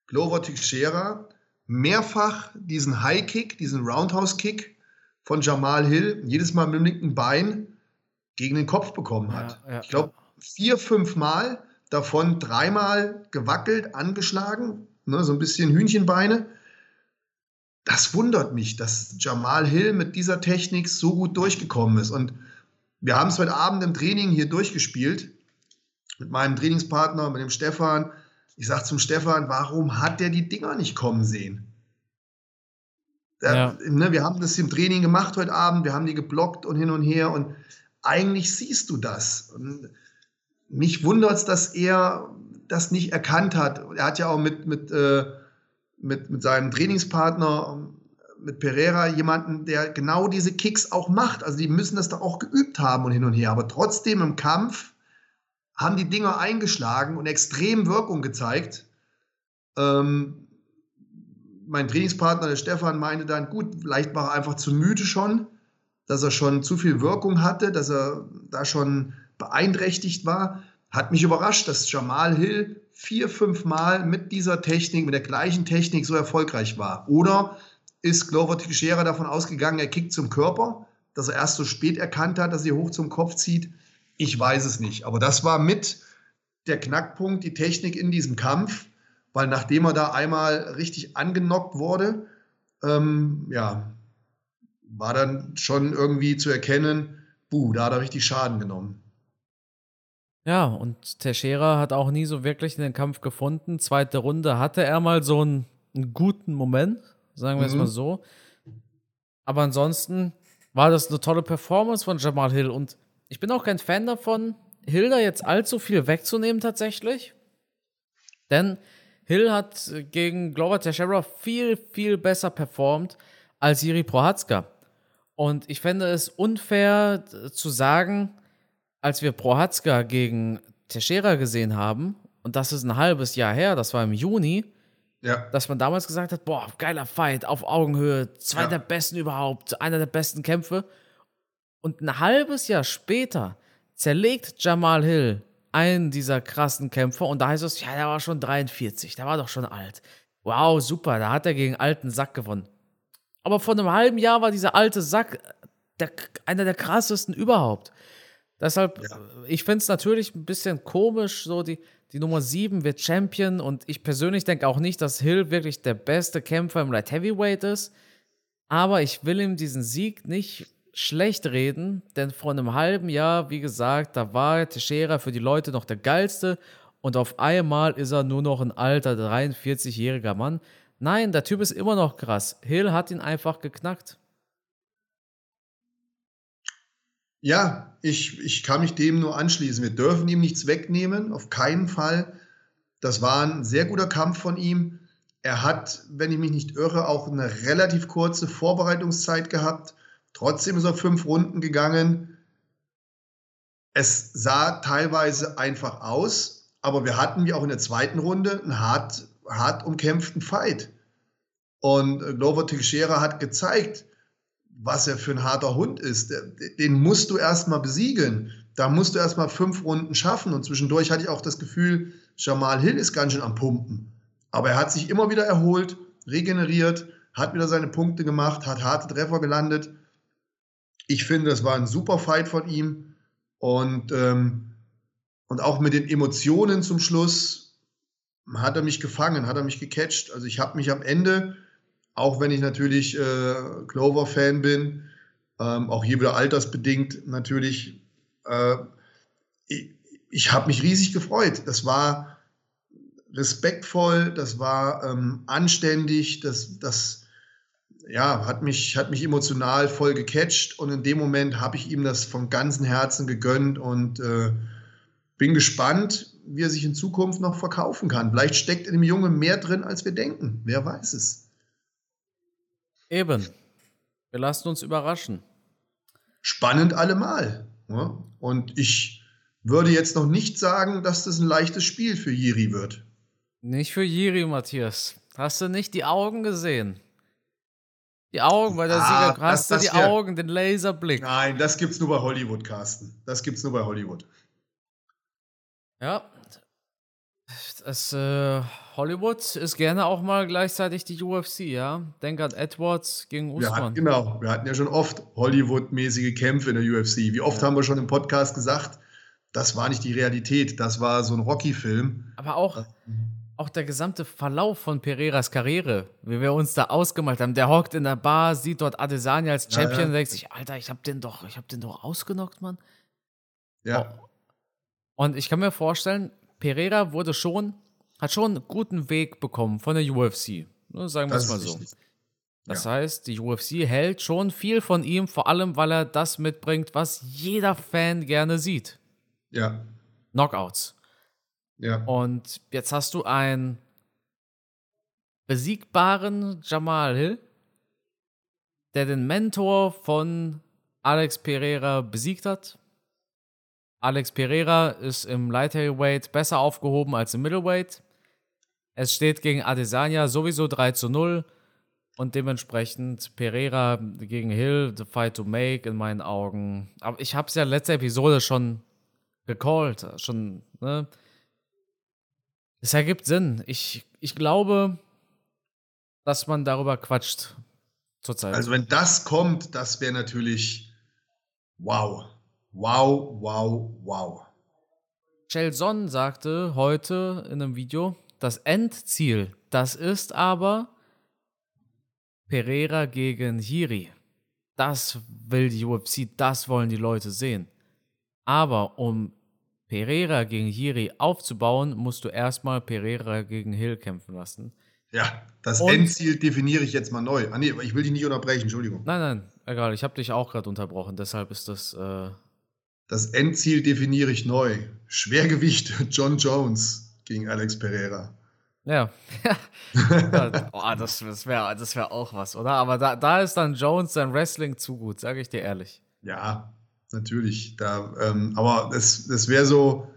Glover Teixeira mehrfach diesen High Kick, diesen Roundhouse Kick von Jamal Hill jedes Mal mit dem linken Bein gegen den Kopf bekommen hat. Ja, ja, ich glaube, vier, fünf Mal, davon dreimal gewackelt, angeschlagen, ne, so ein bisschen Hühnchenbeine. Das wundert mich, dass Jamal Hill mit dieser Technik so gut durchgekommen ist. Und wir haben es heute Abend im Training hier durchgespielt mit meinem Trainingspartner, mit dem Stefan. Ich sage zum Stefan, warum hat der die Dinger nicht kommen sehen? Ja. ne, wir haben das im Training gemacht heute Abend, wir haben die geblockt und hin und her und eigentlich siehst du das. Und mich wundert es, dass er das nicht erkannt hat. Er hat ja auch mit, mit, äh, mit, mit seinem Trainingspartner, mit Pereira, jemanden, der genau diese Kicks auch macht. Also die müssen das doch auch geübt haben und hin und her. Aber trotzdem im Kampf haben die Dinger eingeschlagen und extrem Wirkung gezeigt. Ähm, mein Trainingspartner, der Stefan, meinte dann, gut, vielleicht war er einfach zu müde schon, dass er schon zu viel Wirkung hatte, dass er da schon beeinträchtigt war. Hat mich überrascht, dass Jamal Hill vier, fünf Mal mit dieser Technik, mit der gleichen Technik so erfolgreich war. Oder ist Glover Teixeira davon ausgegangen, er kickt zum Körper, dass er erst so spät erkannt hat, dass er hoch zum Kopf zieht? Ich weiß es nicht. Aber das war mit der Knackpunkt, die Technik in diesem Kampf, weil nachdem er da einmal richtig angenockt wurde, ähm, ja, war dann schon irgendwie zu erkennen, buh, da hat er richtig Schaden genommen. Ja, und Teixeira hat auch nie so wirklich in den Kampf gefunden. Zweite Runde hatte er mal so einen, einen guten Moment, sagen wir mhm. es mal so. Aber ansonsten war das eine tolle Performance von Jamal Hill und ich bin auch kein Fan davon, Hill da jetzt allzu viel wegzunehmen tatsächlich. Denn Hill hat gegen Glover Teixeira viel, viel besser performt als Jiri Prohatzka. Und ich fände es unfair zu sagen, als wir Prohatzka gegen Teixeira gesehen haben, und das ist ein halbes Jahr her, das war im Juni, ja. dass man damals gesagt hat, boah, geiler Fight, auf Augenhöhe, zwei ja. der besten überhaupt, einer der besten Kämpfe. Und ein halbes Jahr später zerlegt Jamal Hill einen dieser krassen Kämpfer und da heißt es, ja, der war schon 43, der war doch schon alt. Wow, super, da hat er gegen alten Sack gewonnen. Aber vor einem halben Jahr war dieser alte Sack der, einer der krassesten überhaupt. Deshalb, ja. ich finde es natürlich ein bisschen komisch, so die, die Nummer 7 wird Champion und ich persönlich denke auch nicht, dass Hill wirklich der beste Kämpfer im Light Heavyweight ist. Aber ich will ihm diesen Sieg nicht schlecht reden, denn vor einem halben Jahr, wie gesagt, da war Teixeira für die Leute noch der geilste und auf einmal ist er nur noch ein alter 43-jähriger Mann. Nein, der Typ ist immer noch krass. Hill hat ihn einfach geknackt. Ja, ich, ich kann mich dem nur anschließen. Wir dürfen ihm nichts wegnehmen, auf keinen Fall. Das war ein sehr guter Kampf von ihm. Er hat, wenn ich mich nicht irre, auch eine relativ kurze Vorbereitungszeit gehabt. Trotzdem ist er fünf Runden gegangen. Es sah teilweise einfach aus, aber wir hatten wie auch in der zweiten Runde einen hart, hart umkämpften Fight. Und Glover Teixeira hat gezeigt, was er für ein harter Hund ist. Den musst du erstmal besiegeln. Da musst du erstmal fünf Runden schaffen. Und zwischendurch hatte ich auch das Gefühl, Jamal Hill ist ganz schön am Pumpen. Aber er hat sich immer wieder erholt, regeneriert, hat wieder seine Punkte gemacht, hat harte Treffer gelandet. Ich finde, das war ein super Fight von ihm. Und, ähm, und auch mit den Emotionen zum Schluss hat er mich gefangen, hat er mich gecatcht. Also ich habe mich am Ende auch wenn ich natürlich äh, Clover-Fan bin, ähm, auch hier wieder altersbedingt natürlich. Äh, ich, ich habe mich riesig gefreut. Das war respektvoll, das war ähm, anständig, das, das ja, hat, mich, hat mich emotional voll gecatcht und in dem Moment habe ich ihm das von ganzem Herzen gegönnt und äh, bin gespannt, wie er sich in Zukunft noch verkaufen kann. Vielleicht steckt in dem Jungen mehr drin, als wir denken. Wer weiß es. Eben. Wir lassen uns überraschen. Spannend allemal. Ja? Und ich würde jetzt noch nicht sagen, dass das ein leichtes Spiel für Jiri wird. Nicht für Jiri, Matthias. Hast du nicht die Augen gesehen? Die Augen bei der ah, Sieger. Hast du die ja, Augen, den Laserblick? Nein, das gibt's nur bei Hollywood, Carsten. Das gibt's nur bei Hollywood. Ja, es, äh, Hollywood ist gerne auch mal gleichzeitig die UFC, ja. Denk an Edwards gegen Usman. Wir hatten, genau, wir hatten ja schon oft Hollywood-mäßige Kämpfe in der UFC. Wie oft ja. haben wir schon im Podcast gesagt, das war nicht die Realität, das war so ein Rocky-Film. Aber auch, auch der gesamte Verlauf von Pereiras Karriere, wie wir uns da ausgemalt haben. Der hockt in der Bar, sieht dort Adesanya als Champion ja, ja. und denkt sich, Alter, ich hab den doch, ich hab den doch ausgenockt, Mann. Ja. Oh. Und ich kann mir vorstellen, Pereira wurde schon, hat schon einen guten Weg bekommen von der UFC. Ne, sagen wir es mal so. Das ja. heißt, die UFC hält schon viel von ihm, vor allem weil er das mitbringt, was jeder Fan gerne sieht. Ja. Knockouts. Ja. Und jetzt hast du einen besiegbaren Jamal Hill, der den Mentor von Alex Pereira besiegt hat. Alex Pereira ist im Light Heavyweight besser aufgehoben als im Middleweight. Es steht gegen Adesanya sowieso 3 zu 0 und dementsprechend Pereira gegen Hill, the fight to make in meinen Augen. Aber ich habe es ja letzte Episode schon gecallt, schon, ne? Es ergibt Sinn. Ich, ich glaube, dass man darüber quatscht zurzeit. Also wenn das kommt, das wäre natürlich wow. Wow, wow, wow. Chelson sagte heute in einem Video, das Endziel, das ist aber Pereira gegen Hiri. Das will die UFC, das wollen die Leute sehen. Aber um Pereira gegen Hiri aufzubauen, musst du erstmal Pereira gegen Hill kämpfen lassen. Ja, das Und Endziel definiere ich jetzt mal neu. Ah, nee, ich will dich nicht unterbrechen, Entschuldigung. Nein, nein, egal, ich habe dich auch gerade unterbrochen, deshalb ist das. Äh das Endziel definiere ich neu. Schwergewicht John Jones gegen Alex Pereira. Ja, ja. oh, das, das wäre das wär auch was, oder? Aber da, da ist dann Jones sein Wrestling zu gut, sage ich dir ehrlich. Ja, natürlich. Da, ähm, aber das, das wäre so,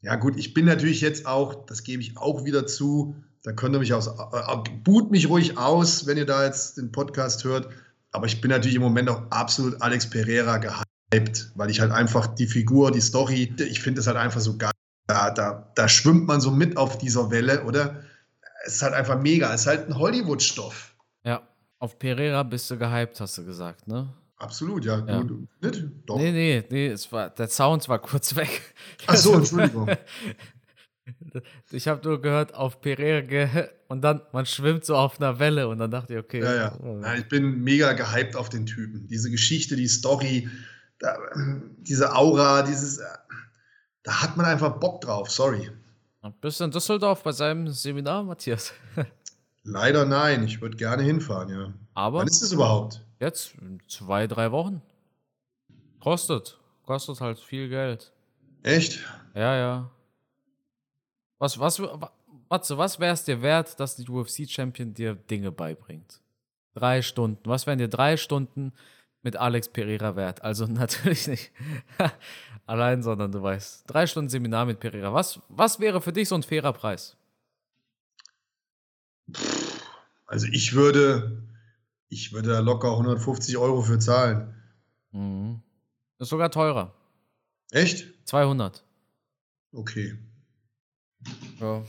ja gut, ich bin natürlich jetzt auch, das gebe ich auch wieder zu, da könnt ihr mich aus, äh, boot mich ruhig aus, wenn ihr da jetzt den Podcast hört. Aber ich bin natürlich im Moment auch absolut Alex Pereira gehypt, weil ich halt einfach die Figur, die Story, ich finde es halt einfach so geil. Da, da, da schwimmt man so mit auf dieser Welle, oder? Es ist halt einfach mega. Es ist halt ein Hollywood-Stoff. Ja, auf Pereira bist du gehypt, hast du gesagt, ne? Absolut, ja. ja. Du, nicht? Doch. Nee, nee, nee, es war, der Sound war kurz weg. Ach so, Entschuldigung. Ich habe nur gehört, auf Pereira und dann, man schwimmt so auf einer Welle und dann dachte ich, okay. Ja, ja. Nein, ich bin mega gehypt auf den Typen. Diese Geschichte, die Story, da, diese Aura, dieses, da hat man einfach Bock drauf, sorry. Bist du in Düsseldorf bei seinem Seminar, Matthias? Leider nein, ich würde gerne hinfahren, ja. Aber. Wann ist es überhaupt? Jetzt, zwei, drei Wochen. Kostet. Kostet halt viel Geld. Echt? Ja, ja. Was, was, Matze, was wäre es dir wert, dass die UFC-Champion dir Dinge beibringt? Drei Stunden. Was wären dir drei Stunden mit Alex Pereira wert? Also natürlich nicht allein, sondern du weißt, drei Stunden Seminar mit Pereira. Was, was wäre für dich so ein fairer Preis? Also ich würde, ich würde da locker 150 Euro für zahlen. Mhm. Ist sogar teurer. Echt? 200. Okay. Ja.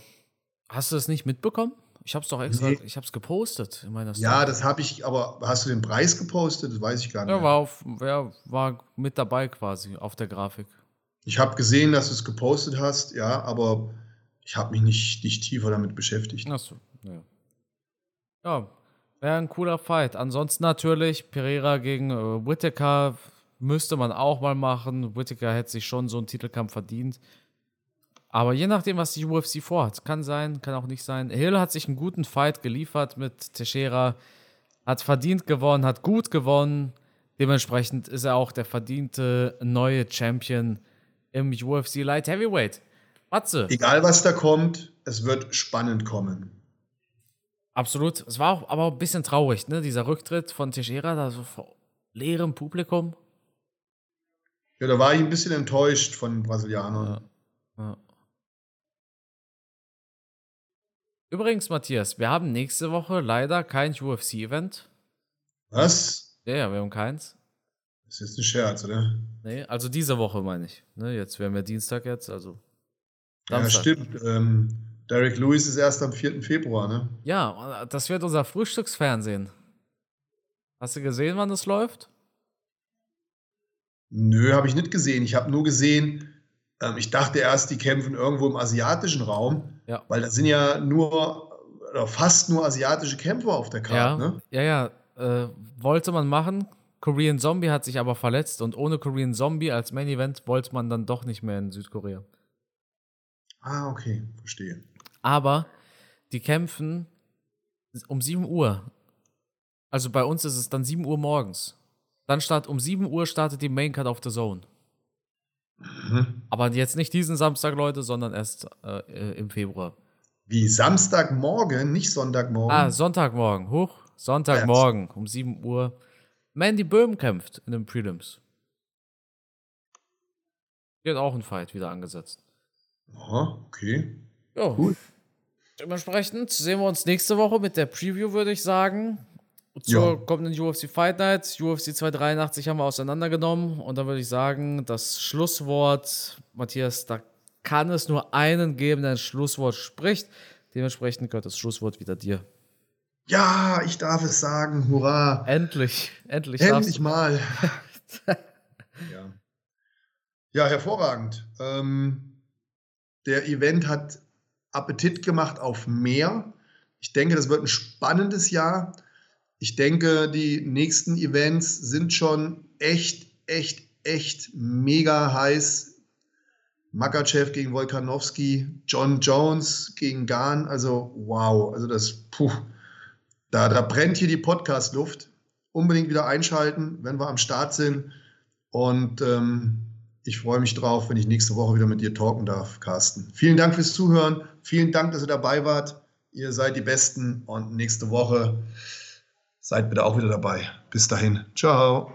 Hast du das nicht mitbekommen? Ich hab's doch extra, nee. ich hab's gepostet in meiner Story. Ja, das habe ich, aber hast du den Preis gepostet? Das weiß ich gar nicht. Ja, war, auf, ja, war mit dabei quasi auf der Grafik. Ich habe gesehen, dass du es gepostet hast, ja, aber ich habe mich nicht, nicht tiefer damit beschäftigt. Achso, ja. Ja, wäre ein cooler Fight. Ansonsten natürlich Pereira gegen äh, Whittaker müsste man auch mal machen. Whittaker hätte sich schon so einen Titelkampf verdient. Aber je nachdem, was die UFC vorhat, kann sein, kann auch nicht sein. Hill hat sich einen guten Fight geliefert mit Teixeira, hat verdient gewonnen, hat gut gewonnen. Dementsprechend ist er auch der verdiente neue Champion im UFC Light Heavyweight. Matze. Egal, was da kommt, es wird spannend kommen. Absolut. Es war auch aber ein bisschen traurig, ne? Dieser Rücktritt von Teixeira, da so vor leerem Publikum. Ja, da war ich ein bisschen enttäuscht von den Brasilianern. Ja. ja. Übrigens, Matthias, wir haben nächste Woche leider kein UFC-Event. Was? Ja, ja, wir haben keins. Das ist jetzt ein Scherz, oder? Nee, also diese Woche meine ich. Ne, jetzt wären wir Dienstag jetzt, also. Samstag. Ja, stimmt. Ähm, Derek Lewis ist erst am 4. Februar, ne? Ja, das wird unser Frühstücksfernsehen. Hast du gesehen, wann das läuft? Nö, habe ich nicht gesehen. Ich habe nur gesehen, ähm, ich dachte erst, die kämpfen irgendwo im asiatischen Raum, ja. weil da sind ja nur oder fast nur asiatische Kämpfer auf der Karte. Ja, ne? ja, ja. Äh, wollte man machen. Korean Zombie hat sich aber verletzt und ohne Korean Zombie als Main Event wollte man dann doch nicht mehr in Südkorea. Ah, okay, verstehe. Aber die kämpfen um 7 Uhr. Also bei uns ist es dann 7 Uhr morgens. Dann startet um 7 Uhr startet die Main Card auf The Zone. Mhm. Aber jetzt nicht diesen Samstag, Leute, sondern erst äh, äh, im Februar. Wie Samstagmorgen, nicht Sonntagmorgen? Ah, Sonntagmorgen. Hoch. Sonntagmorgen um 7 Uhr. Mandy Böhm kämpft in den Prelims. Wird auch ein Fight wieder angesetzt. Aha, okay. Ja. Cool. Dementsprechend sehen wir uns nächste Woche mit der Preview, würde ich sagen. Zur ja. kommenden UFC Fight Night. UFC 283 haben wir auseinandergenommen. Und dann würde ich sagen, das Schlusswort, Matthias, da kann es nur einen geben, der ein Schlusswort spricht. Dementsprechend gehört das Schlusswort wieder dir. Ja, ich darf es sagen. Hurra. Endlich, endlich. Endlich mal. ja. ja, hervorragend. Ähm, der Event hat Appetit gemacht auf mehr. Ich denke, das wird ein spannendes Jahr. Ich denke, die nächsten Events sind schon echt, echt, echt mega heiß. Makachev gegen Volkanowski, John Jones gegen Gahn, also wow, also das, puh, da, da brennt hier die Podcast-Luft. Unbedingt wieder einschalten, wenn wir am Start sind. Und ähm, ich freue mich drauf, wenn ich nächste Woche wieder mit dir talken darf, Carsten. Vielen Dank fürs Zuhören. Vielen Dank, dass ihr dabei wart. Ihr seid die Besten und nächste Woche seid bitte auch wieder dabei. Bis dahin. Ciao.